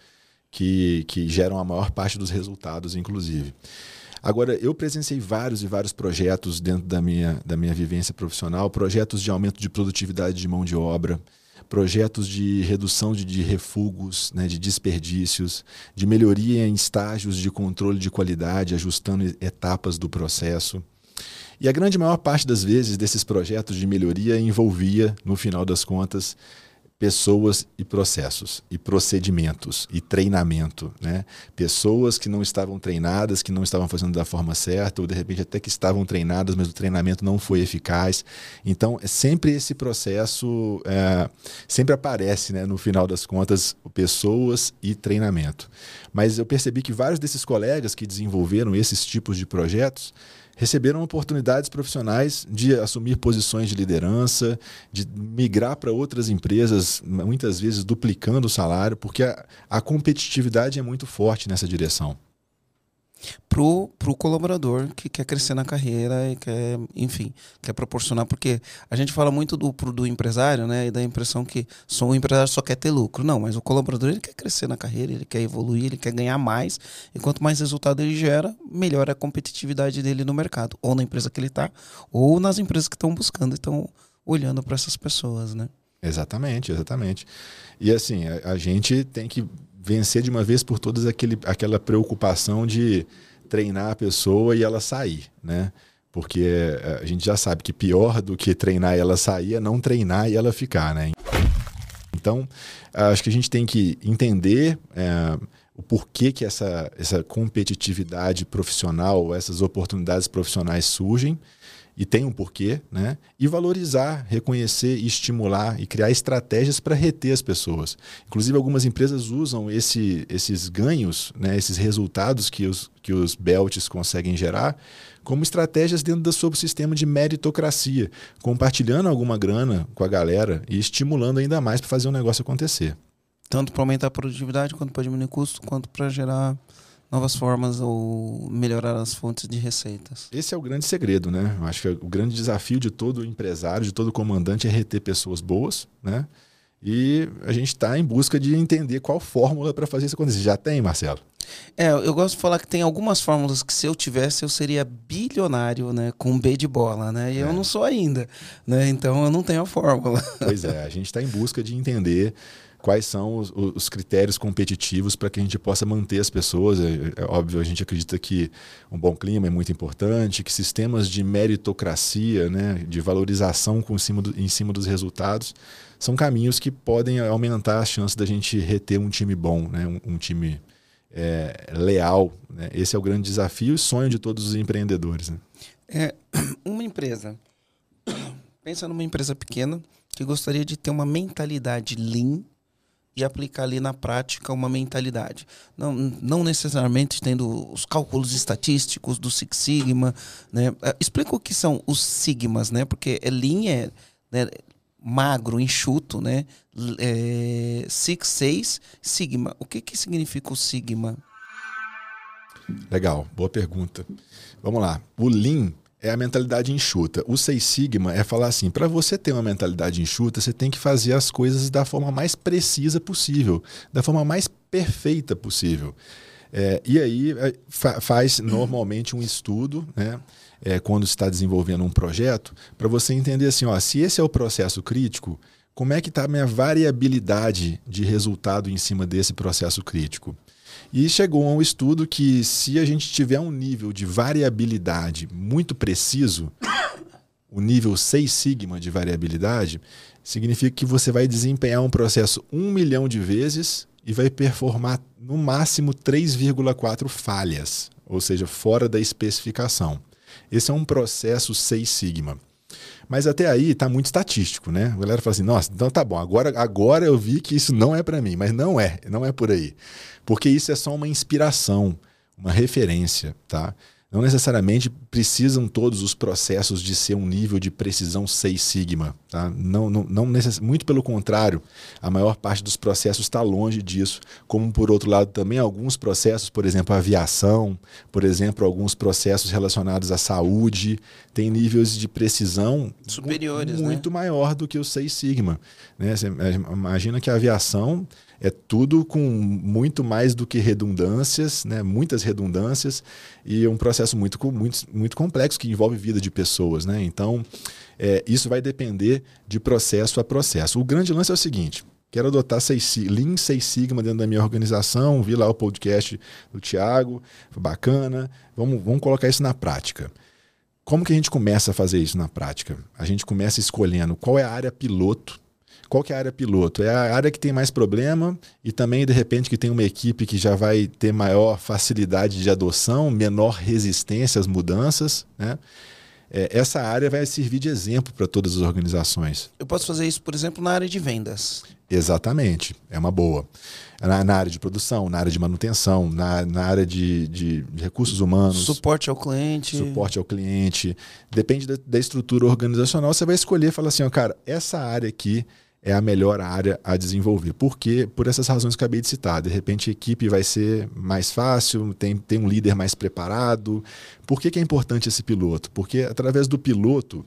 [SPEAKER 1] que, que geram a maior parte dos resultados, inclusive. Agora, eu presenciei vários e vários projetos dentro da minha, da minha vivência profissional, projetos de aumento de produtividade de mão de obra, projetos de redução de, de refugos, né, de desperdícios, de melhoria em estágios de controle de qualidade, ajustando etapas do processo. E a grande maior parte das vezes desses projetos de melhoria envolvia, no final das contas, pessoas e processos, e procedimentos, e treinamento. Né? Pessoas que não estavam treinadas, que não estavam fazendo da forma certa, ou de repente até que estavam treinadas, mas o treinamento não foi eficaz. Então, é sempre esse processo é, sempre aparece, né, no final das contas, pessoas e treinamento. Mas eu percebi que vários desses colegas que desenvolveram esses tipos de projetos receberam oportunidades profissionais de assumir posições de liderança, de migrar para outras empresas, muitas vezes duplicando o salário, porque a, a competitividade é muito forte nessa direção
[SPEAKER 2] pro, pro colaborador que quer crescer na carreira e quer, enfim, quer proporcionar, porque a gente fala muito do, do empresário, né, e da impressão que só o empresário só quer ter lucro. Não, mas o colaborador ele quer crescer na carreira, ele quer evoluir, ele quer ganhar mais, e quanto mais resultado ele gera, melhor é a competitividade dele no mercado, ou na empresa que ele está, ou nas empresas que estão buscando, estão olhando para essas pessoas, né?
[SPEAKER 1] Exatamente, exatamente. E assim, a, a gente tem que vencer de uma vez por todas aquele, aquela preocupação de treinar a pessoa e ela sair, né? Porque eh, a gente já sabe que pior do que treinar e ela sair é não treinar e ela ficar, né? Então, acho que a gente tem que entender é, o porquê que essa, essa competitividade profissional, essas oportunidades profissionais surgem e tem um porquê, né? E valorizar, reconhecer, estimular e criar estratégias para reter as pessoas. Inclusive, algumas empresas usam esse, esses ganhos, né? esses resultados que os, que os belts conseguem gerar, como estratégias dentro do seu sistema de meritocracia, compartilhando alguma grana com a galera e estimulando ainda mais para fazer o negócio acontecer.
[SPEAKER 2] Tanto para aumentar a produtividade, quanto para diminuir custo, quanto para gerar novas formas ou melhorar as fontes de receitas.
[SPEAKER 1] Esse é o grande segredo, né? Eu acho que o grande desafio de todo empresário, de todo comandante é reter pessoas boas, né? E a gente está em busca de entender qual fórmula para fazer isso acontecer. Já tem, Marcelo?
[SPEAKER 2] É, eu gosto de falar que tem algumas fórmulas que se eu tivesse eu seria bilionário, né, com B de bola, né? E é. eu não sou ainda, né? Então eu não tenho a fórmula.
[SPEAKER 1] Pois é, a gente está em busca de entender quais são os, os critérios competitivos para que a gente possa manter as pessoas. É, é, óbvio, a gente acredita que um bom clima é muito importante, que sistemas de meritocracia, né, de valorização com, em, cima do, em cima dos resultados, são caminhos que podem aumentar a chance da gente reter um time bom, né, um, um time é, leal. Né? Esse é o grande desafio e sonho de todos os empreendedores. Né?
[SPEAKER 2] É, uma empresa, pensa numa empresa pequena que gostaria de ter uma mentalidade lean e aplicar ali na prática uma mentalidade. Não, não necessariamente tendo os cálculos estatísticos do Six Sigma. Né? É, explica o que são os Sigmas, né? porque é linha né? magro, enxuto, né? É, Six, seis, Sigma. O que, que significa o Sigma?
[SPEAKER 1] Legal, boa pergunta. Vamos lá. O Lean é a mentalidade enxuta. O Seis Sigma é falar assim: para você ter uma mentalidade enxuta, você tem que fazer as coisas da forma mais precisa possível, da forma mais perfeita possível. É, e aí é, fa faz normalmente um estudo, né? É, quando está desenvolvendo um projeto, para você entender assim, ó, se esse é o processo crítico, como é que está a minha variabilidade de resultado em cima desse processo crítico? E chegou a um estudo que se a gente tiver um nível de variabilidade muito preciso, o nível 6 sigma de variabilidade, significa que você vai desempenhar um processo um milhão de vezes e vai performar no máximo 3,4 falhas, ou seja, fora da especificação. Esse é um processo 6 sigma. Mas até aí está muito estatístico, né? A galera fala assim: nossa, então tá bom, agora, agora eu vi que isso não é para mim, mas não é, não é por aí. Porque isso é só uma inspiração, uma referência, tá? Não necessariamente precisam todos os processos de ser um nível de precisão 6 sigma. Tá? Não, não, não necess... Muito pelo contrário, a maior parte dos processos está longe disso. Como, por outro lado, também alguns processos, por exemplo, a aviação, por exemplo, alguns processos relacionados à saúde, têm níveis de precisão
[SPEAKER 2] superiores,
[SPEAKER 1] muito
[SPEAKER 2] né?
[SPEAKER 1] maior do que o 6 sigma. Né? Você imagina que a aviação é tudo com muito mais do que redundâncias, né? muitas redundâncias, e um processo muito, muito, muito complexo que envolve vida de pessoas. Né? Então, é, isso vai depender de processo a processo. O grande lance é o seguinte: quero adotar seis, Lean 6 Sigma dentro da minha organização, vi lá o podcast do Tiago, bacana, vamos, vamos colocar isso na prática. Como que a gente começa a fazer isso na prática? A gente começa escolhendo qual é a área piloto Qual que é a área piloto? É a área que tem mais problema e também, de repente, que tem uma equipe que já vai ter maior facilidade de adoção, menor resistência às mudanças, né? É, essa área vai servir de exemplo para todas as organizações.
[SPEAKER 2] Eu posso fazer isso, por exemplo, na área de vendas.
[SPEAKER 1] Exatamente, é uma boa. Na, na área de produção, na área de manutenção, na, na área de, de, recursos humanos.
[SPEAKER 2] Suporte ao cliente.
[SPEAKER 1] Suporte ao cliente. Depende da, da estrutura organizacional, você vai escolher e falar assim, ó, cara, essa área aqui é a melhor área a desenvolver. Por quê? Por essas razões que acabei de citar. De repente a equipe vai ser mais fácil, tem, tem um líder mais preparado. Por que, que é importante esse piloto? Porque através do piloto,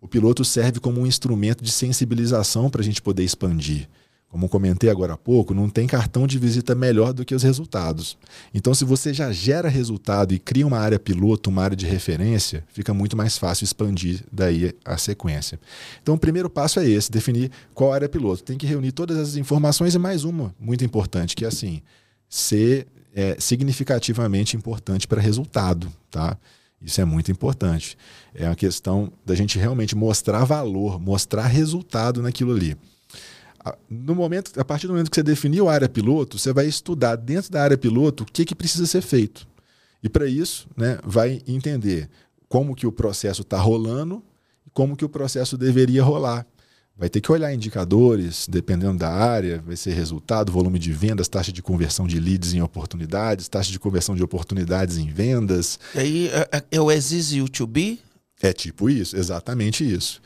[SPEAKER 1] o piloto serve como um instrumento de sensibilização para a gente poder expandir como comentei agora há pouco, não tem cartão de visita melhor do que os resultados. Então, se você já gera resultado e cria uma área piloto, uma área de referência, fica muito mais fácil expandir daí a sequência. Então, o primeiro passo é esse, definir qual área piloto. Tem que reunir todas as informações e mais uma muito importante, que é assim, ser é, significativamente importante para resultado, tá? Isso é muito importante. É uma questão da gente realmente mostrar valor, mostrar resultado naquilo ali no momento, a partir do momento que você definiu a área piloto, você vai estudar dentro da área piloto o que, que precisa ser feito. E para isso, né, vai entender como que o processo está rolando e como que o processo deveria rolar. Vai ter que olhar indicadores, dependendo da área, vai ser resultado, volume de vendas, taxa de conversão de leads em oportunidades, taxa de conversão de oportunidades em vendas.
[SPEAKER 2] E aí é, é, é o as e o to be?
[SPEAKER 1] É tipo isso, exatamente isso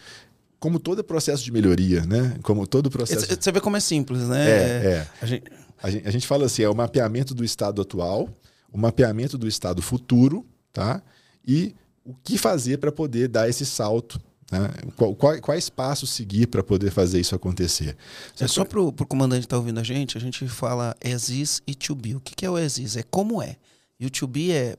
[SPEAKER 1] como todo processo de melhoria, né? Como todo processo.
[SPEAKER 2] Você vê como é simples, né?
[SPEAKER 1] É, é. A, gente... A, gente, a gente fala assim: é o mapeamento do estado atual, o mapeamento do estado futuro, tá? E o que fazer para poder dar esse salto né? Qual, qual, quais passos seguir para poder fazer isso acontecer?
[SPEAKER 2] é só para o comandante que está ouvindo a gente, a gente fala as is e to be. O que, que é o as is? É como é. E o to be é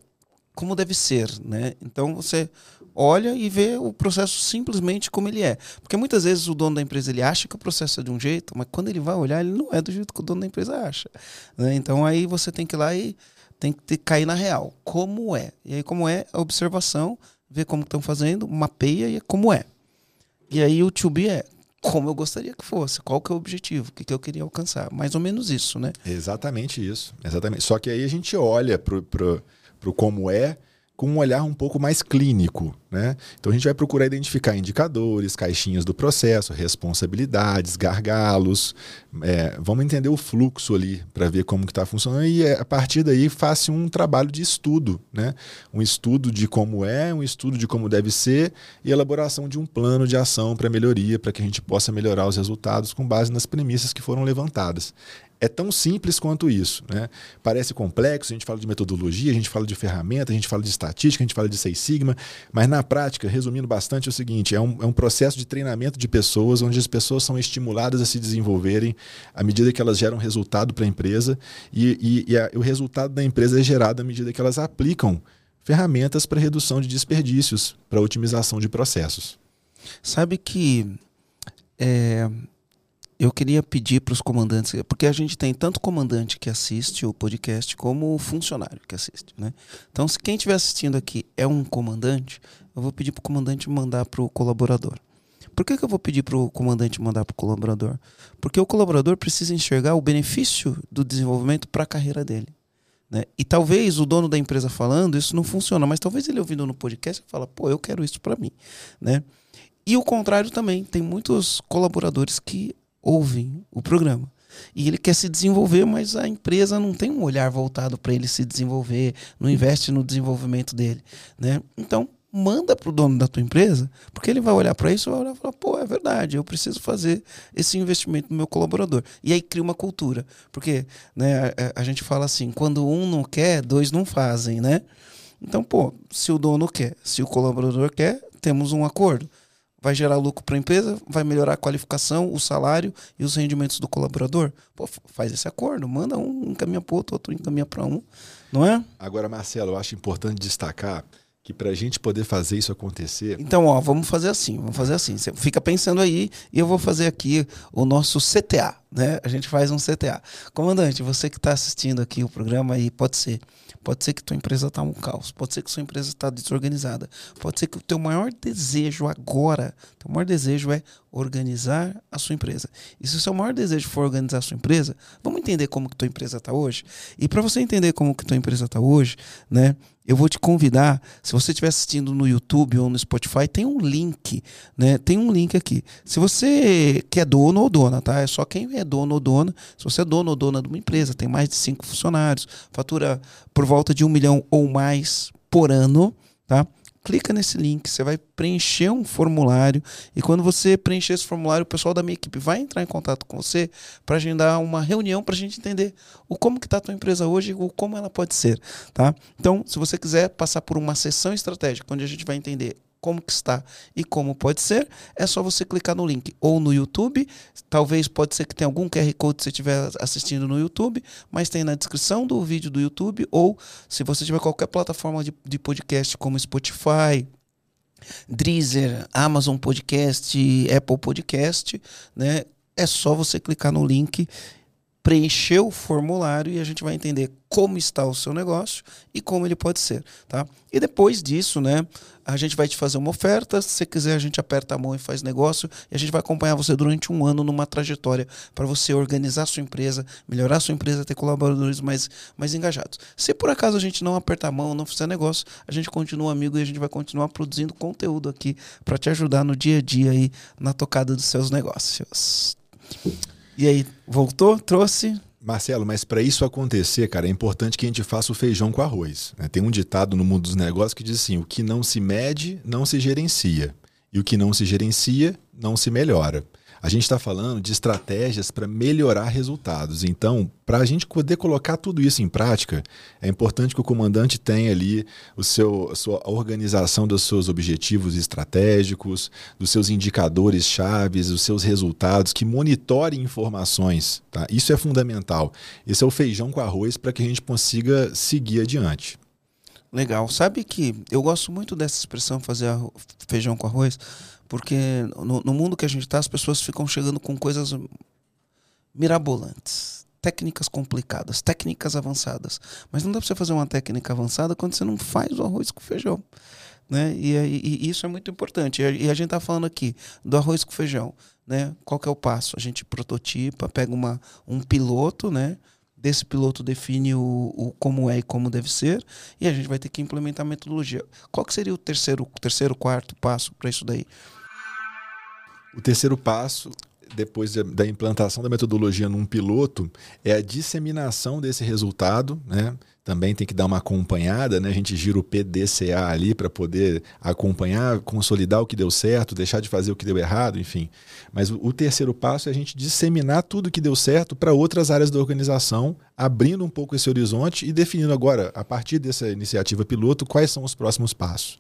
[SPEAKER 2] como deve ser. Né? Então você olha e vê o processo simplesmente como ele é. Porque muitas vezes o dono da empresa ele acha que o processo é de um jeito, mas quando ele vai olhar, ele não é do jeito que o dono da empresa acha. Né? Então aí você tem que ir lá e tem que ter, cair na real. Como é? E aí, como é a observação, ver como estão fazendo, mapeia e é como é. E aí o to be é como eu gostaria que fosse, qual que é o objetivo, o que, que eu queria alcançar. Mais ou menos isso, né?
[SPEAKER 1] Exatamente isso. Exatamente. Só que aí a gente olha para o como é com um olhar um pouco mais clínico. Né? Então a gente vai procurar identificar indicadores, caixinhas do processo, responsabilidades, gargalos. É, vamos entender o fluxo ali para ver como está funcionando e é, a partir daí faça um trabalho de estudo, né? um estudo de como é, um estudo de como deve ser e elaboração de um plano de ação para melhoria, para que a gente possa melhorar os resultados com base nas premissas que foram levantadas. É tão simples quanto isso. Né? Parece complexo, a gente fala de metodologia, a gente fala de ferramenta, a gente fala de estatística, a gente fala de Seis Sigma, mas na prática, resumindo bastante, é o seguinte: é um, é um processo de treinamento de pessoas, onde as pessoas são estimuladas a se desenvolverem à medida que elas geram resultado para a empresa, e, e, e a, o resultado da empresa é gerado à medida que elas aplicam ferramentas para redução de desperdícios, para otimização de processos.
[SPEAKER 2] Sabe que é, eu queria pedir para os comandantes, porque a gente tem tanto comandante que assiste o podcast como funcionário que assiste, né? Então, se quem estiver assistindo aqui é um comandante, eu vou pedir para o comandante mandar para o colaborador. Por que, que eu vou pedir para o comandante mandar para o colaborador? Porque o colaborador precisa enxergar o benefício do desenvolvimento para a carreira dele. Né? E talvez o dono da empresa falando, isso não funciona, mas talvez ele ouvindo no podcast fala, pô, eu quero isso para mim. Né? E o contrário também, tem muitos colaboradores que ouvem o programa. E ele quer se desenvolver, mas a empresa não tem um olhar voltado para ele se desenvolver, não investe no desenvolvimento dele. Né? Então, manda para o dono da tua empresa, porque ele vai olhar para isso e vai olhar e falar, pô, é verdade, eu preciso fazer esse investimento no meu colaborador. E aí cria uma cultura. Porque né, a, a gente fala assim, quando um não quer, dois não fazem, né? Então, pô, se o dono quer, se o colaborador quer, temos um acordo vai gerar lucro para a empresa, vai melhorar a qualificação, o salário e os rendimentos do colaborador. Pô, faz esse acordo, manda um encaminha para outro, outro encaminha para um, não é?
[SPEAKER 1] Agora, Marcelo, eu acho importante destacar que para a gente poder fazer isso acontecer.
[SPEAKER 2] Então, ó, vamos fazer assim, vamos fazer assim. Você fica pensando aí e eu vou fazer aqui o nosso CTA, né? A gente faz um CTA. Comandante, você que está assistindo aqui o programa aí, pode ser. Pode ser que tua empresa está um caos. Pode ser que sua empresa está desorganizada. Pode ser que o teu maior desejo agora, teu maior desejo é organizar a sua empresa. E se o seu maior desejo for organizar a sua empresa, vamos entender como que tua empresa está hoje. E para você entender como que tua empresa está hoje, né? eu vou te convidar, se você estiver assistindo no YouTube ou no Spotify, tem um link, né? Tem um link aqui. Se você que é dono ou dona, tá? É só quem é dono ou dona. Se você é dono ou dona de uma empresa, tem mais de cinco funcionários, fatura por volta de um milhão ou mais por ano, tá? Clica nesse link, você vai preencher um formulário e quando você preencher esse formulário, o pessoal da minha equipe vai entrar em contato com você para agendar uma reunião para a gente entender o como que está a tua empresa hoje, o como ela pode ser, tá? Então, se você quiser passar por uma sessão estratégica onde a gente vai entender como que está e como pode ser, é só você clicar no link ou no YouTube, talvez pode ser que tenha algum QR Code se estiver assistindo no YouTube, mas tem na descrição do vídeo do YouTube ou se você tiver qualquer plataforma de, de podcast como Spotify, Deezer, Amazon Podcast, Apple Podcast, né? É só você clicar no link preencher o formulário e a gente vai entender como está o seu negócio e como ele pode ser, tá? E depois disso, né, a gente vai te fazer uma oferta, se você quiser a gente aperta a mão e faz negócio e a gente vai acompanhar você durante um ano numa trajetória para você organizar a sua empresa, melhorar a sua empresa, ter colaboradores mais, mais engajados. Se por acaso a gente não apertar a mão, não fizer negócio, a gente continua amigo e a gente vai continuar produzindo conteúdo aqui para te ajudar no dia a dia aí na tocada dos seus negócios. E aí, voltou? Trouxe?
[SPEAKER 1] Marcelo, mas para isso acontecer, cara, é importante que a gente faça o feijão com arroz. Né? Tem um ditado no mundo dos negócios que diz assim: o que não se mede, não se gerencia. E o que não se gerencia, não se melhora. A gente está falando de estratégias para melhorar resultados. Então, para a gente poder colocar tudo isso em prática, é importante que o comandante tenha ali o seu, a sua organização dos seus objetivos estratégicos, dos seus indicadores chaves, dos seus resultados, que monitore informações. Tá? Isso é fundamental. Esse é o feijão com arroz para que a gente consiga seguir adiante.
[SPEAKER 2] Legal. Sabe que eu gosto muito dessa expressão fazer feijão com arroz porque no, no mundo que a gente está, as pessoas ficam chegando com coisas mirabolantes, técnicas complicadas, técnicas avançadas. Mas não dá para você fazer uma técnica avançada quando você não faz o arroz com feijão. Né? E, e, e isso é muito importante. E a, gente está falando aqui do arroz com feijão. Né? Qual que é o passo? A gente prototipa, pega uma, um piloto, né? desse piloto define o, o, como é e como deve ser, e a gente vai ter que implementar a metodologia. Qual que seria o terceiro, terceiro quarto passo para isso daí?
[SPEAKER 1] O terceiro passo, depois da implantação da metodologia num piloto, é a disseminação desse resultado, né? Também tem que dar uma acompanhada, né? A gente gira o PDCA ali para poder acompanhar, consolidar o que deu certo, deixar de fazer o que deu errado, enfim. Mas o, terceiro passo é a gente disseminar tudo que deu certo para outras áreas da organização, abrindo um pouco esse horizonte e definindo agora, a partir dessa iniciativa piloto, quais são os próximos passos.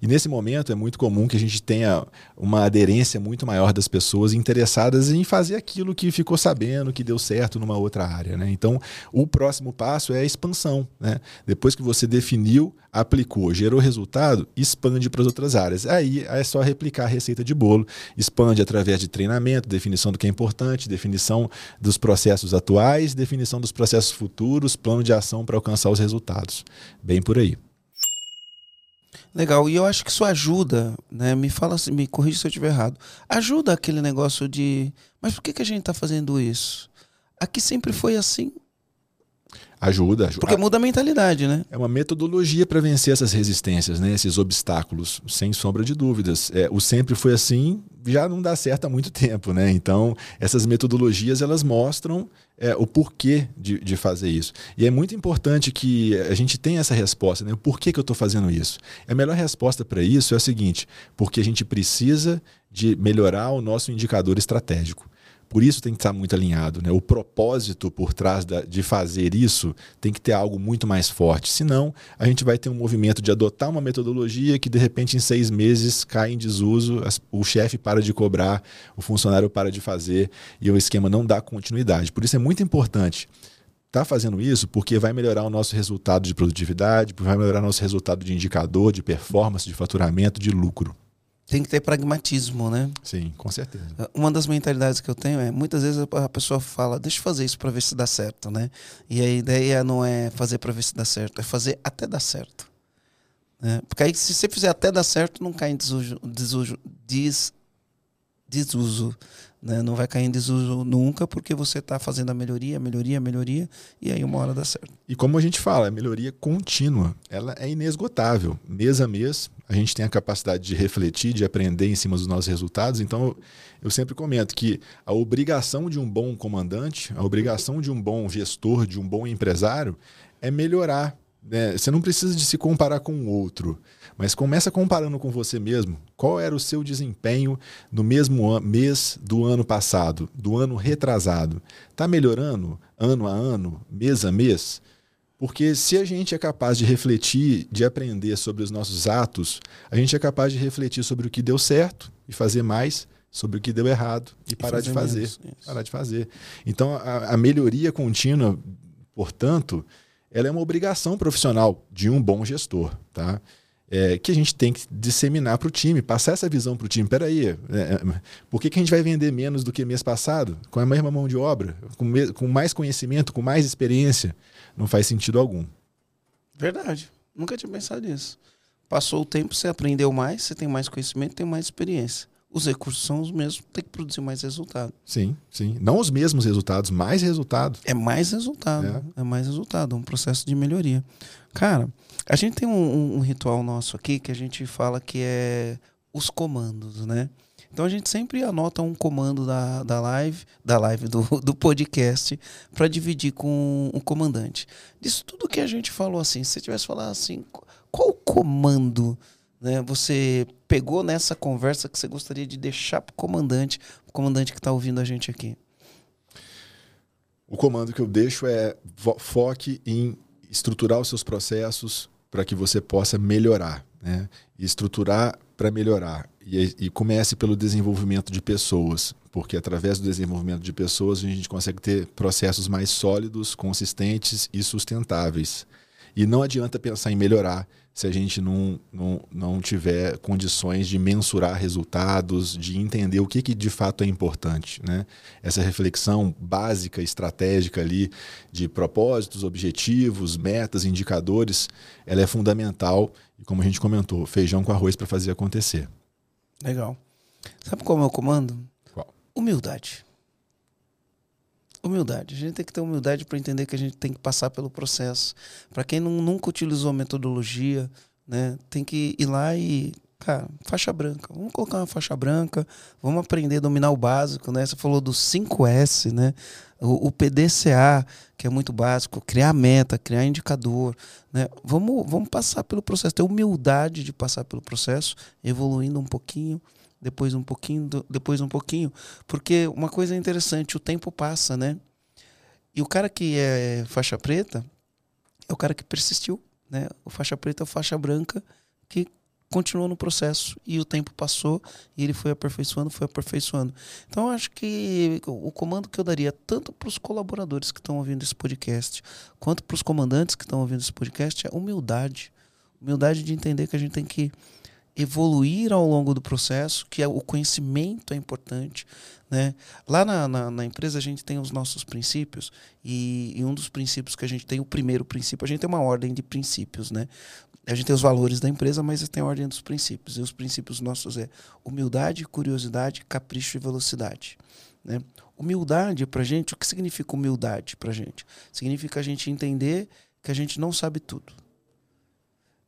[SPEAKER 1] E nesse momento é muito comum que a gente tenha uma aderência muito maior das pessoas interessadas em fazer aquilo que ficou sabendo que deu certo numa outra área. Né? Então, o próximo passo é a expansão. Né? Depois que você definiu, aplicou, gerou resultado, expande para as outras áreas. Aí é só replicar a receita de bolo, expande através de treinamento, definição do que é importante, definição dos processos atuais, definição dos processos futuros, plano de ação para alcançar os resultados. Bem por aí.
[SPEAKER 2] Legal, e eu acho que isso ajuda, né? Me fala me corrija se eu estiver errado. Ajuda aquele negócio de, mas por que, que a gente está fazendo isso? Aqui sempre foi assim.
[SPEAKER 1] Ajuda, ajuda.
[SPEAKER 2] Porque muda a mentalidade, né?
[SPEAKER 1] É uma metodologia para vencer essas resistências, né? esses obstáculos, sem sombra de dúvidas. É, o sempre foi assim já não dá certo há muito tempo, né? Então, essas metodologias elas mostram é, o porquê de, de, fazer isso. E é muito importante que a gente tenha essa resposta, né? O porquê que eu estou fazendo isso? A melhor resposta para isso é a seguinte: porque a gente precisa de melhorar o nosso indicador estratégico. Por isso tem que estar muito alinhado. Né? O propósito por trás da, de fazer isso tem que ter algo muito mais forte. Senão, a gente vai ter um movimento de adotar uma metodologia que, de repente, em seis meses cai em desuso, o chefe para de cobrar, o funcionário para de fazer e o esquema não dá continuidade. Por isso é muito importante estar tá fazendo isso porque vai melhorar o nosso resultado de produtividade, vai melhorar o nosso resultado de indicador, de performance, de faturamento, de lucro.
[SPEAKER 2] Tem que ter pragmatismo, né?
[SPEAKER 1] Sim, com certeza.
[SPEAKER 2] Uma das mentalidades que eu tenho é, muitas vezes a pessoa fala, deixa eu fazer isso para ver se dá certo, né? E a ideia não é fazer para ver se dá certo, é fazer até dar certo. Né? Porque aí se você fizer até dar certo, não cai em desuso, desuso, des, desuso né? Não vai cair em desuso nunca, porque você está fazendo a melhoria, melhoria, melhoria, e aí uma hora dá certo.
[SPEAKER 1] E como a gente fala, a melhoria contínua, ela é inesgotável. Mês a mês, a gente tem a capacidade de refletir, de aprender em cima dos nossos resultados. Então, eu sempre comento que a obrigação de um bom comandante, a obrigação de um bom gestor, de um bom empresário, é melhorar. Né? Você não precisa de se comparar com o outro. Mas começa comparando com você mesmo. Qual era o seu desempenho no mesmo mês do ano passado, do ano retrasado? Está melhorando ano a ano, mês a mês? Porque se a gente é capaz de refletir, de aprender sobre os nossos atos, a gente é capaz de refletir sobre o que deu certo e fazer mais sobre o que deu errado e, e parar fazer de fazer. Menos, parar de fazer. Então, a, a melhoria contínua, portanto, ela é uma obrigação profissional de um bom gestor, tá? É, que a gente tem que disseminar para o time, passar essa visão para o time. Peraí, é, é, por que, que a gente vai vender menos do que mês passado? Com a mesma mão de obra, com, com mais conhecimento, com mais experiência? Não faz sentido algum.
[SPEAKER 2] Verdade. Nunca tinha pensado nisso. Passou o tempo, você aprendeu mais, você tem mais conhecimento, tem mais experiência. Os recursos são os mesmos, tem que produzir mais resultado.
[SPEAKER 1] Sim, sim. Não os mesmos resultados, mais resultado.
[SPEAKER 2] É mais resultado. É, é mais resultado, um processo de melhoria. Cara, a gente tem um, um, ritual nosso aqui que a gente fala que é os comandos, né? Então a gente sempre anota um comando da, da live, da live do, do podcast, para dividir com o comandante. Disso tudo que a gente falou assim, se você tivesse falado assim, qual comando né, você pegou nessa conversa que você gostaria de deixar para o comandante, o comandante que está ouvindo a gente aqui?
[SPEAKER 1] O comando que eu deixo é foque em estruturar os seus processos, para que você possa melhorar, né? E estruturar para melhorar. E, e, comece pelo desenvolvimento de pessoas, porque através do desenvolvimento de pessoas a gente consegue ter processos mais sólidos, consistentes e sustentáveis. E não adianta pensar em melhorar se a gente não, não, não tiver condições de mensurar resultados, de entender o que, que de fato é importante. Né? Essa reflexão básica, estratégica ali de propósitos, objetivos, metas, indicadores, ela é fundamental e, como a gente comentou, feijão com arroz para fazer acontecer.
[SPEAKER 2] Legal. Sabe qual é o meu comando?
[SPEAKER 1] Qual?
[SPEAKER 2] Humildade. Humildade. A gente tem que ter humildade para entender que a gente tem que passar pelo processo. Para quem não, nunca utilizou a metodologia, né, tem que ir lá e, cara, faixa branca. Vamos colocar uma faixa branca, vamos aprender a dominar o básico, né? Você falou do 5S, né? O, o PDCA, que é muito básico, criar meta, criar indicador, né? Vamos, vamos passar pelo processo, ter humildade de passar pelo processo, evoluindo um pouquinho, depois um pouquinho, depois um pouquinho, porque uma coisa interessante, o tempo passa, né? E o cara que é faixa preta é o cara que persistiu, né? O faixa preta é o faixa branca que continuou no processo e o tempo passou e ele foi aperfeiçoando, foi aperfeiçoando. Então acho que o comando que eu daria tanto para os colaboradores que estão ouvindo esse podcast, quanto para os comandantes que estão ouvindo esse podcast é humildade. Humildade de entender que a gente tem que evoluir ao longo do processo, que é o conhecimento é importante. Né? Lá na, na, na, empresa a gente tem os nossos princípios e, e, um dos princípios que a gente tem, o primeiro princípio, a gente tem uma ordem de princípios. Né? A gente tem os valores da empresa, mas tem a ordem dos princípios. E os princípios nossos é humildade, curiosidade, capricho e velocidade. Né? Humildade para gente, o que significa humildade para gente? Significa a gente entender que a gente não sabe tudo.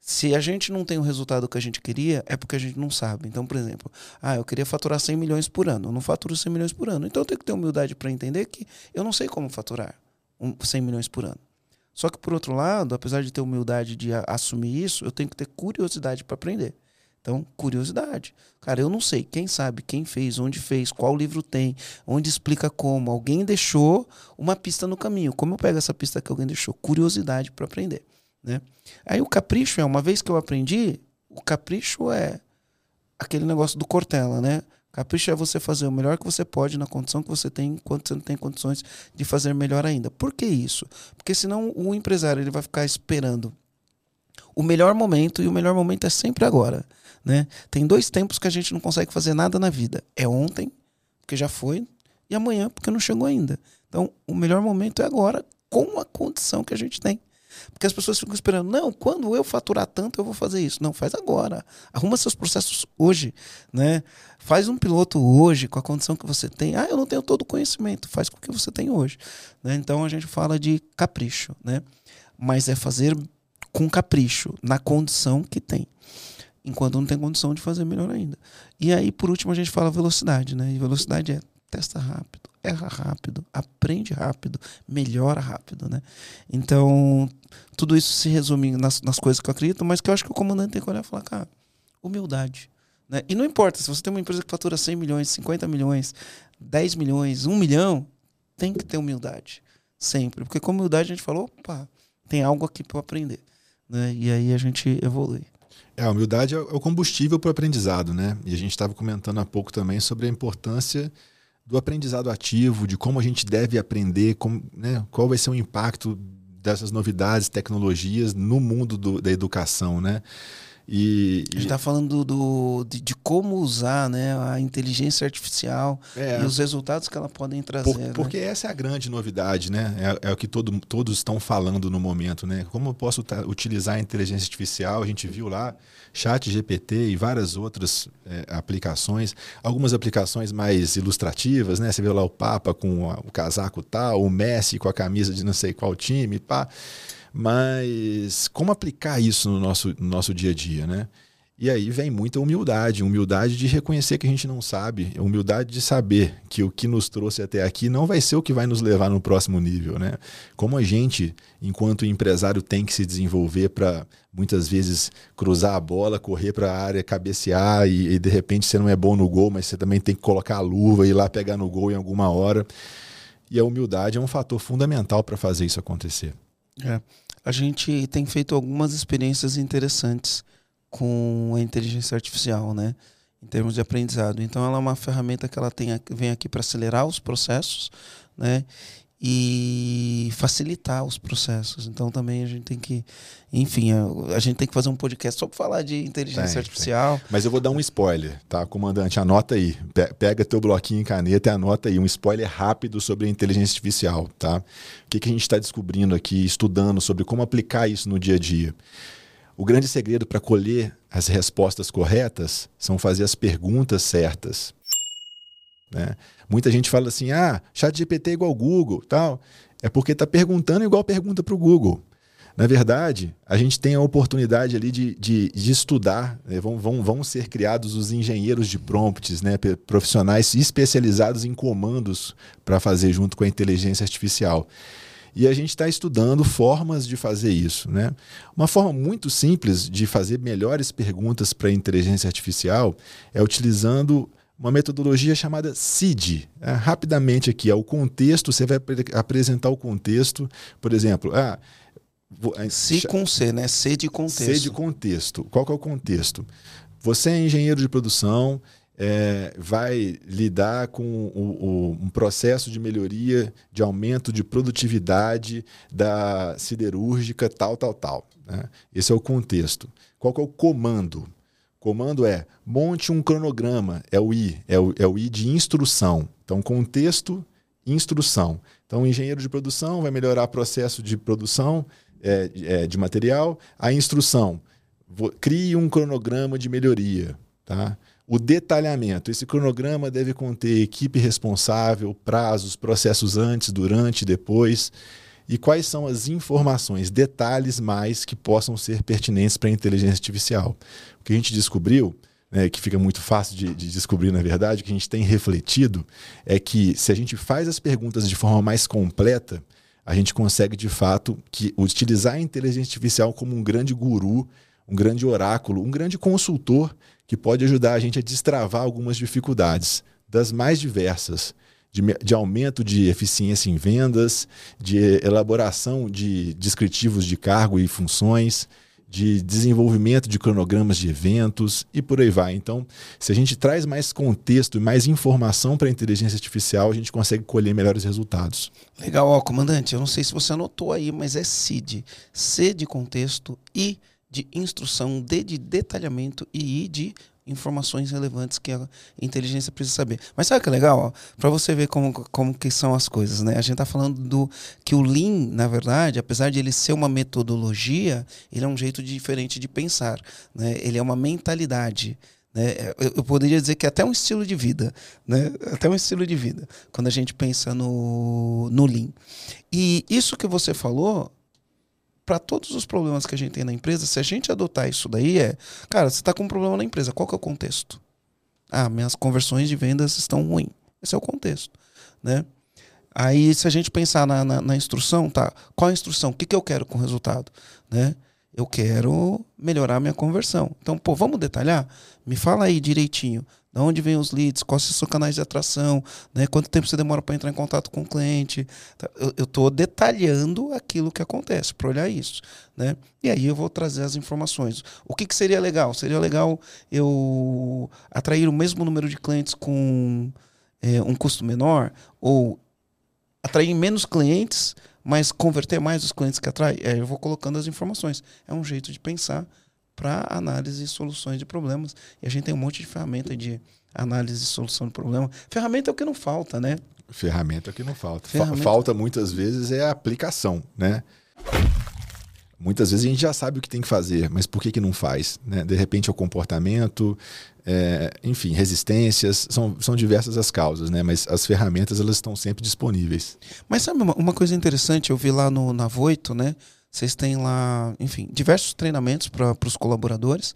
[SPEAKER 2] Se a gente não tem o resultado que a gente queria, é porque a gente não sabe. Então, por exemplo, ah, eu queria faturar 100 milhões por ano. Eu não faturo 100 milhões por ano. Então, eu tenho que ter humildade para entender que eu não sei como faturar 100 milhões por ano. Só que, por outro lado, apesar de ter humildade de assumir isso, eu tenho que ter curiosidade para aprender. Então, curiosidade. Cara, eu não sei. Quem sabe, quem fez, onde fez, qual livro tem, onde explica como. Alguém deixou uma pista no caminho. Como eu pego essa pista que alguém deixou? Curiosidade para aprender. Né? Aí o capricho é, uma vez que eu aprendi, o capricho é aquele negócio do Cortella, né? Capricho é você fazer o melhor que você pode na condição que você tem, enquanto você não tem condições de fazer melhor ainda. Por que isso? Porque senão o empresário ele vai ficar esperando o melhor momento, e o melhor momento é sempre agora. Né? Tem dois tempos que a gente não consegue fazer nada na vida. É ontem, porque já foi, e amanhã, porque não chegou ainda. Então, o melhor momento é agora, com a condição que a gente tem. Porque as pessoas ficam esperando, não, quando eu faturar tanto, eu vou fazer isso. Não, faz agora. Arruma seus processos hoje, né? Faz um piloto hoje com a condição que você tem. Ah, eu não tenho todo o conhecimento. Faz com o que você tem hoje. Né? Então a gente fala de capricho, né? Mas é fazer com capricho, na condição que tem. Enquanto não tem condição de fazer melhor ainda. E aí, por último, a gente fala velocidade, né? E velocidade é testa rápido, erra rápido, aprende rápido, melhora rápido, né? Então, tudo isso se resume nas, nas coisas que eu acredito, mas que eu acho que o comandante tem que olhar e falar, cara, humildade. Né? E não importa, se você tem uma empresa que fatura 100 milhões, 50 milhões, 10 milhões, 1 milhão, tem que ter humildade. Sempre. Porque com humildade a gente falou, opa, tem algo aqui para aprender. Né? E aí a gente evolui.
[SPEAKER 1] É, a humildade é o combustível para o aprendizado, né? E a gente estava comentando há pouco também sobre a importância do aprendizado ativo, de como a gente deve aprender, como, né, qual vai ser o impacto dessas novidades, tecnologias no mundo do, da educação, né?
[SPEAKER 2] E, a gente está falando do, de, de, como usar né, a inteligência artificial é, e os resultados que ela podem trazer. Por,
[SPEAKER 1] né? Porque essa é a grande novidade, né? É, é o que todo, todos estão falando no momento, né? Como eu posso utilizar a inteligência artificial? A gente viu lá Chat GPT e várias outras é, aplicações, algumas aplicações mais ilustrativas, né? Você vê lá o Papa com o casaco tal, o Messi com a camisa de não sei qual time, pá. Mas como aplicar isso no nosso, no nosso dia a dia, né? E aí vem muita humildade, humildade de reconhecer que a gente não sabe, humildade de saber que o que nos trouxe até aqui não vai ser o que vai nos levar no próximo nível, né? Como a gente, enquanto empresário, tem que se desenvolver para muitas vezes cruzar a bola, correr para a área, cabecear e, e, de repente você não é bom no gol, mas você também tem que colocar a luva e ir lá pegar no gol em alguma hora. E a humildade é um fator fundamental para fazer isso acontecer.
[SPEAKER 2] É. A gente tem feito algumas experiências interessantes com a inteligência artificial, né? Em termos de aprendizado. Então, ela é uma ferramenta que ela tem, vem aqui para acelerar os processos, né? E facilitar os processos. Então também a gente tem que, enfim, a, a gente tem que fazer um podcast só para falar de inteligência tem, artificial. Tem.
[SPEAKER 1] Mas eu vou dar um spoiler, tá, comandante? Anota aí, pega teu bloquinho e caneta e anota aí um spoiler rápido sobre a inteligência artificial, tá? O que, que a gente está descobrindo aqui, estudando sobre como aplicar isso no dia a dia. O grande segredo para colher as respostas corretas são fazer as perguntas certas. Né? Muita gente fala assim, ah, chat GPT é igual Google, tal. É porque está perguntando igual pergunta para o Google. Na verdade, a gente tem a oportunidade ali de, de, de estudar, né? vão, vão, vão ser criados os engenheiros de prompts, né? profissionais especializados em comandos para fazer junto com a inteligência artificial. E a gente está estudando formas de fazer isso. Né? Uma forma muito simples de fazer melhores perguntas para a inteligência artificial é utilizando uma metodologia chamada CID. É, rapidamente aqui, é o contexto, você vai apresentar o contexto, por exemplo, ah,
[SPEAKER 2] C com C, né? C de contexto.
[SPEAKER 1] C de contexto. Qual que é o contexto? Você é engenheiro de produção, é, vai lidar com o, o, um processo de melhoria, de aumento de produtividade da siderúrgica, tal, tal, tal. Né? Esse é o contexto. Qual que é o comando? Comando é monte um cronograma, é o I, é o, é o I de instrução. Então, contexto, instrução. Então, o engenheiro de produção vai melhorar o processo de produção é, é, de material. A instrução, crie um cronograma de melhoria. Tá? O detalhamento, esse cronograma deve conter equipe responsável, prazos, processos antes, durante, depois e quais são as informações, detalhes mais que possam ser pertinentes para a inteligência artificial. O que a gente descobriu, né, que fica muito fácil de, de descobrir, na verdade, o que a gente tem refletido, é que se a gente faz as perguntas de forma mais completa, a gente consegue, de fato, que utilizar a inteligência artificial como um grande guru, um grande oráculo, um grande consultor que pode ajudar a gente a destravar algumas dificuldades, das mais diversas de, de, aumento de eficiência em vendas, de elaboração de descritivos de cargo e funções, de desenvolvimento de cronogramas de eventos e por aí vai. Então, se a gente traz mais contexto e mais informação para a inteligência artificial, a gente consegue colher melhores resultados.
[SPEAKER 2] Legal, ó, comandante. Eu não sei se você anotou aí, mas é CID. C de contexto e de instrução, D de detalhamento e I de informações relevantes que a inteligência precisa saber. Mas sabe que é legal? Para você ver como, como que são as coisas, né? A gente está falando do que o Lean, na verdade, apesar de ele ser uma metodologia, ele é um jeito diferente de pensar, né? Ele é uma mentalidade. Né? Eu, eu poderia dizer que é até um estilo de vida, né? até um estilo de vida, quando a gente pensa no, no Lean. E isso que você falou para todos os problemas que a gente tem na empresa, se a gente adotar isso daí, é, cara, você está com um problema na empresa, qual que é o contexto? Ah, minhas conversões de vendas estão ruins. Esse é o contexto, né? Aí, se a gente pensar na, na, na instrução, tá? Qual a instrução? O que, que eu quero com o resultado, né? Eu quero melhorar minha conversão. Então, pô, vamos detalhar? Me fala aí direitinho. De onde vem os leads? Quais são os canais de atração? Né? Quanto tempo você demora para entrar em contato com o cliente? Tá, eu estou detalhando aquilo que acontece para olhar isso. Né? E aí eu vou trazer as informações. O que, que seria legal? Seria legal eu atrair o mesmo número de clientes com é, um custo menor? Ou atrair menos clientes, mas converter mais os clientes que atrai? É, eu vou colocando as informações. É um jeito de pensar para análise e soluções de problemas. E a gente tem um monte de ferramenta de análise e solução de problema. Ferramenta é o que não falta, né?
[SPEAKER 1] Ferramenta é o que não falta. Ferramenta... Falta muitas vezes é a aplicação, né? Muitas vezes a gente já sabe o que tem que fazer, mas por que, que não faz? Né? De repente é o comportamento, é, enfim, resistências, são, são diversas as causas, né? mas as ferramentas elas estão sempre disponíveis.
[SPEAKER 2] Mas sabe uma, uma coisa interessante, eu vi lá no, na Voito, né? Vocês têm lá, enfim, diversos treinamentos para os colaboradores.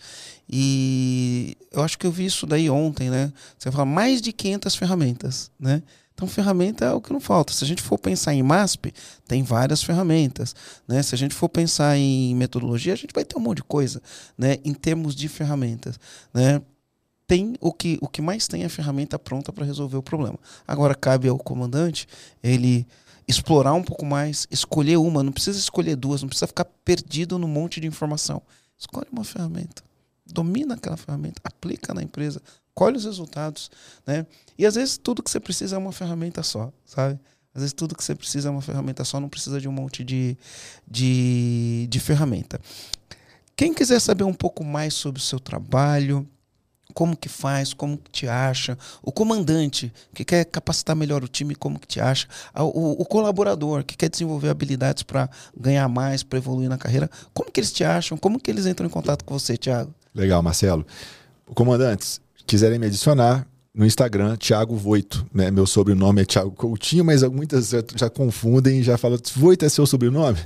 [SPEAKER 2] E eu acho que eu vi isso daí ontem, né? Você fala mais de 500 ferramentas, né? Então, ferramenta é o que não falta. Se a gente for pensar em MASP, tem várias ferramentas. Né? Se a gente for pensar em metodologia, a gente vai ter um monte de coisa né? em termos de ferramentas. Né? Tem o que, o que mais tem é a ferramenta pronta para resolver o problema. Agora, cabe ao comandante ele explorar um pouco mais, escolher uma, não precisa escolher duas, não precisa ficar perdido num monte de informação. Escolhe uma ferramenta, domina aquela ferramenta, aplica na empresa, colhe os resultados, né? E às vezes tudo que você precisa é uma ferramenta só, sabe? Às vezes tudo que você precisa é uma ferramenta só, não precisa de um monte de, de, de ferramenta. Quem quiser saber um pouco mais sobre o seu trabalho, como que faz, como que te acha, o comandante que quer capacitar melhor o time, como que te acha, o, o colaborador que quer desenvolver habilidades para ganhar mais, para evoluir na carreira, como que eles te acham, como que eles entram em contato com você, Thiago?
[SPEAKER 1] Legal, Marcelo. Comandantes, quiserem me adicionar no Instagram, Thiago Voito, né? Meu sobrenome é Thiago Coutinho, mas muitas já, confundem e já falam, Voito é seu sobrenome?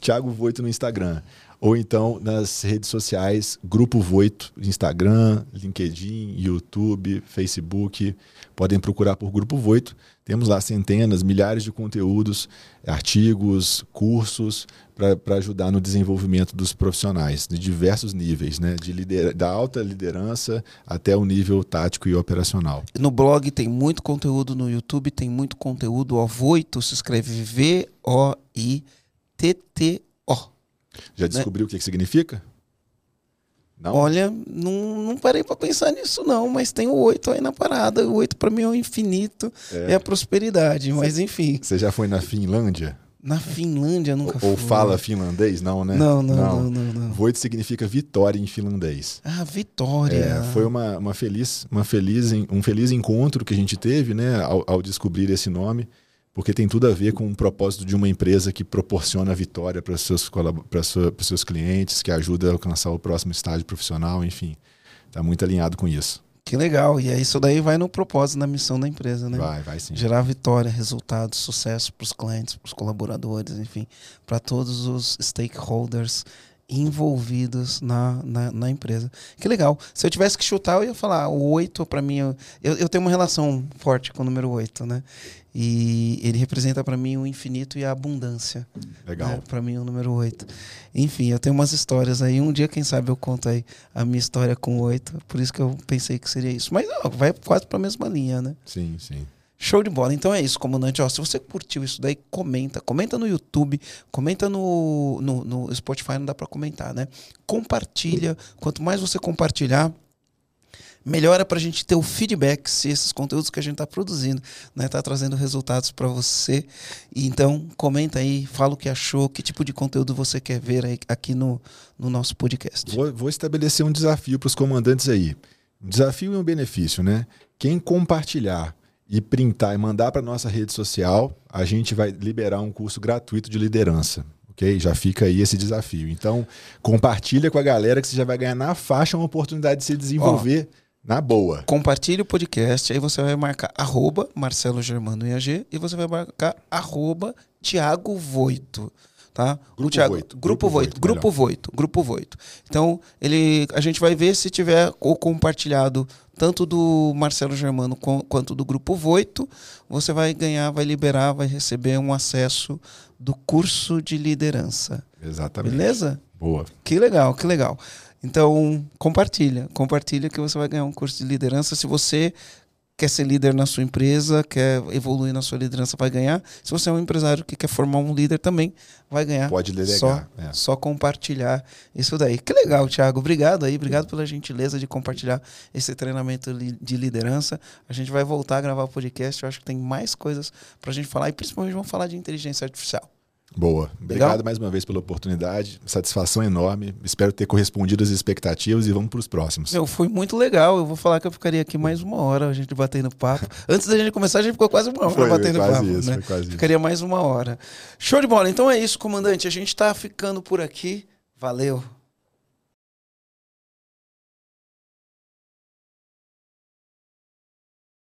[SPEAKER 1] Thiago Voito no Instagram ou então nas redes sociais, Grupo Voito, Instagram, LinkedIn, YouTube, Facebook. Podem procurar por Grupo Voito. Temos lá centenas, milhares de conteúdos, artigos, cursos para ajudar no desenvolvimento dos profissionais de diversos níveis, né? de lider da alta liderança até o nível tático e operacional.
[SPEAKER 2] No blog tem muito conteúdo, no YouTube tem muito conteúdo. O Voito se escreve V-O-I-T-T
[SPEAKER 1] já né? descobriu né? o que, que significa?
[SPEAKER 2] Não? Olha, não, não parei para pensar nisso não, mas tem o oito aí na parada. O oito para mim é o infinito, é, é a prosperidade, mas enfim.
[SPEAKER 1] Você já foi na Finlândia?
[SPEAKER 2] Na Finlândia nunca
[SPEAKER 1] ou,
[SPEAKER 2] fui.
[SPEAKER 1] Ou fala finlandês? Não, né?
[SPEAKER 2] Não, não, não. não, não,
[SPEAKER 1] significa vitória em finlandês.
[SPEAKER 2] Ah, vitória.
[SPEAKER 1] É, foi uma, uma feliz, uma feliz, um feliz encontro que a gente teve, né, ao, ao descobrir esse nome porque tem tudo a ver com o propósito de uma empresa que proporciona vitória para os seus, seus clientes, que ajuda a alcançar o próximo estágio profissional, enfim. Está muito alinhado com isso.
[SPEAKER 2] Que legal. E isso daí vai no propósito, na missão da empresa, né?
[SPEAKER 1] Vai, vai sim.
[SPEAKER 2] Gerar vitória, resultados, sucesso para os clientes, para os colaboradores, enfim, para todos os stakeholders envolvidos na, na, na, empresa. Que legal. Se eu tivesse que chutar, eu ia falar o 8 para mim. Eu, eu tenho uma relação forte com o número 8, né? E ele representa para mim o infinito e a abundância.
[SPEAKER 1] Legal. Né?
[SPEAKER 2] Para mim, o número 8. Enfim, eu tenho umas histórias aí. Um dia, quem sabe, eu conto aí a minha história com o 8. Por isso que eu pensei que seria isso. Mas não, vai quase para a mesma linha, né?
[SPEAKER 1] Sim, sim.
[SPEAKER 2] Show de bola. Então é isso, comandante. Ó, se você curtiu isso daí, comenta. Comenta no YouTube, comenta no, no, no Spotify, não dá para comentar, né? Compartilha. Quanto mais você compartilhar, melhora para a gente ter o feedback se esses conteúdos que a gente está produzindo né, tá trazendo resultados para você. Então comenta aí, fala o que achou, que tipo de conteúdo você quer ver aí, aqui no, no nosso podcast.
[SPEAKER 1] Vou, vou estabelecer um desafio para os comandantes aí. Um desafio e um benefício, né? Quem compartilhar e printar e mandar para nossa rede social, a gente vai liberar um curso gratuito de liderança. Ok? Já fica aí esse desafio. Então, compartilha com a galera que você já vai ganhar na faixa uma oportunidade de se desenvolver na boa.
[SPEAKER 2] Compartilhe o podcast, aí você vai marcar arroba Marcelo Germano IAG e você vai marcar arroba Tiago Voito tá?
[SPEAKER 1] Grupo
[SPEAKER 2] Thiago,
[SPEAKER 1] Voito.
[SPEAKER 2] Grupo Voito, Grupo Voito, Grupo Voito. Então, ele, a gente vai ver se tiver o compartilhado tanto do Marcelo Germano quanto do Grupo Voito, você vai ganhar, vai liberar, vai receber um acesso do curso de liderança.
[SPEAKER 1] Exatamente.
[SPEAKER 2] Beleza?
[SPEAKER 1] Boa.
[SPEAKER 2] Que legal, que legal. Então, compartilha, compartilha que você vai ganhar um curso de liderança. Se você quer ser líder na sua empresa, quer evoluir na sua liderança, vai ganhar. Se você é um empresário que quer formar um líder também, vai ganhar.
[SPEAKER 1] Pode delegar.
[SPEAKER 2] Só,
[SPEAKER 1] é.
[SPEAKER 2] só compartilhar isso daí. Que legal, Thiago. Obrigado aí, obrigado pela gentileza de compartilhar esse treinamento de liderança. A gente vai voltar a gravar o podcast. Eu acho que tem mais coisas para a gente falar e principalmente vamos falar de inteligência artificial.
[SPEAKER 1] Boa. Obrigado Legal? mais uma vez pela oportunidade. Satisfação enorme. Espero ter correspondido às expectativas e vamos para os próximos.
[SPEAKER 2] Meu, foi muito legal. Eu vou falar que eu ficaria aqui mais uma hora a gente batendo papo. Antes da gente começar, a gente ficou quase uma hora foi, batendo quase papo. Isso, né? quase ficaria isso. mais uma hora. Show de bola. Então é isso, comandante. A gente está ficando por aqui. Valeu.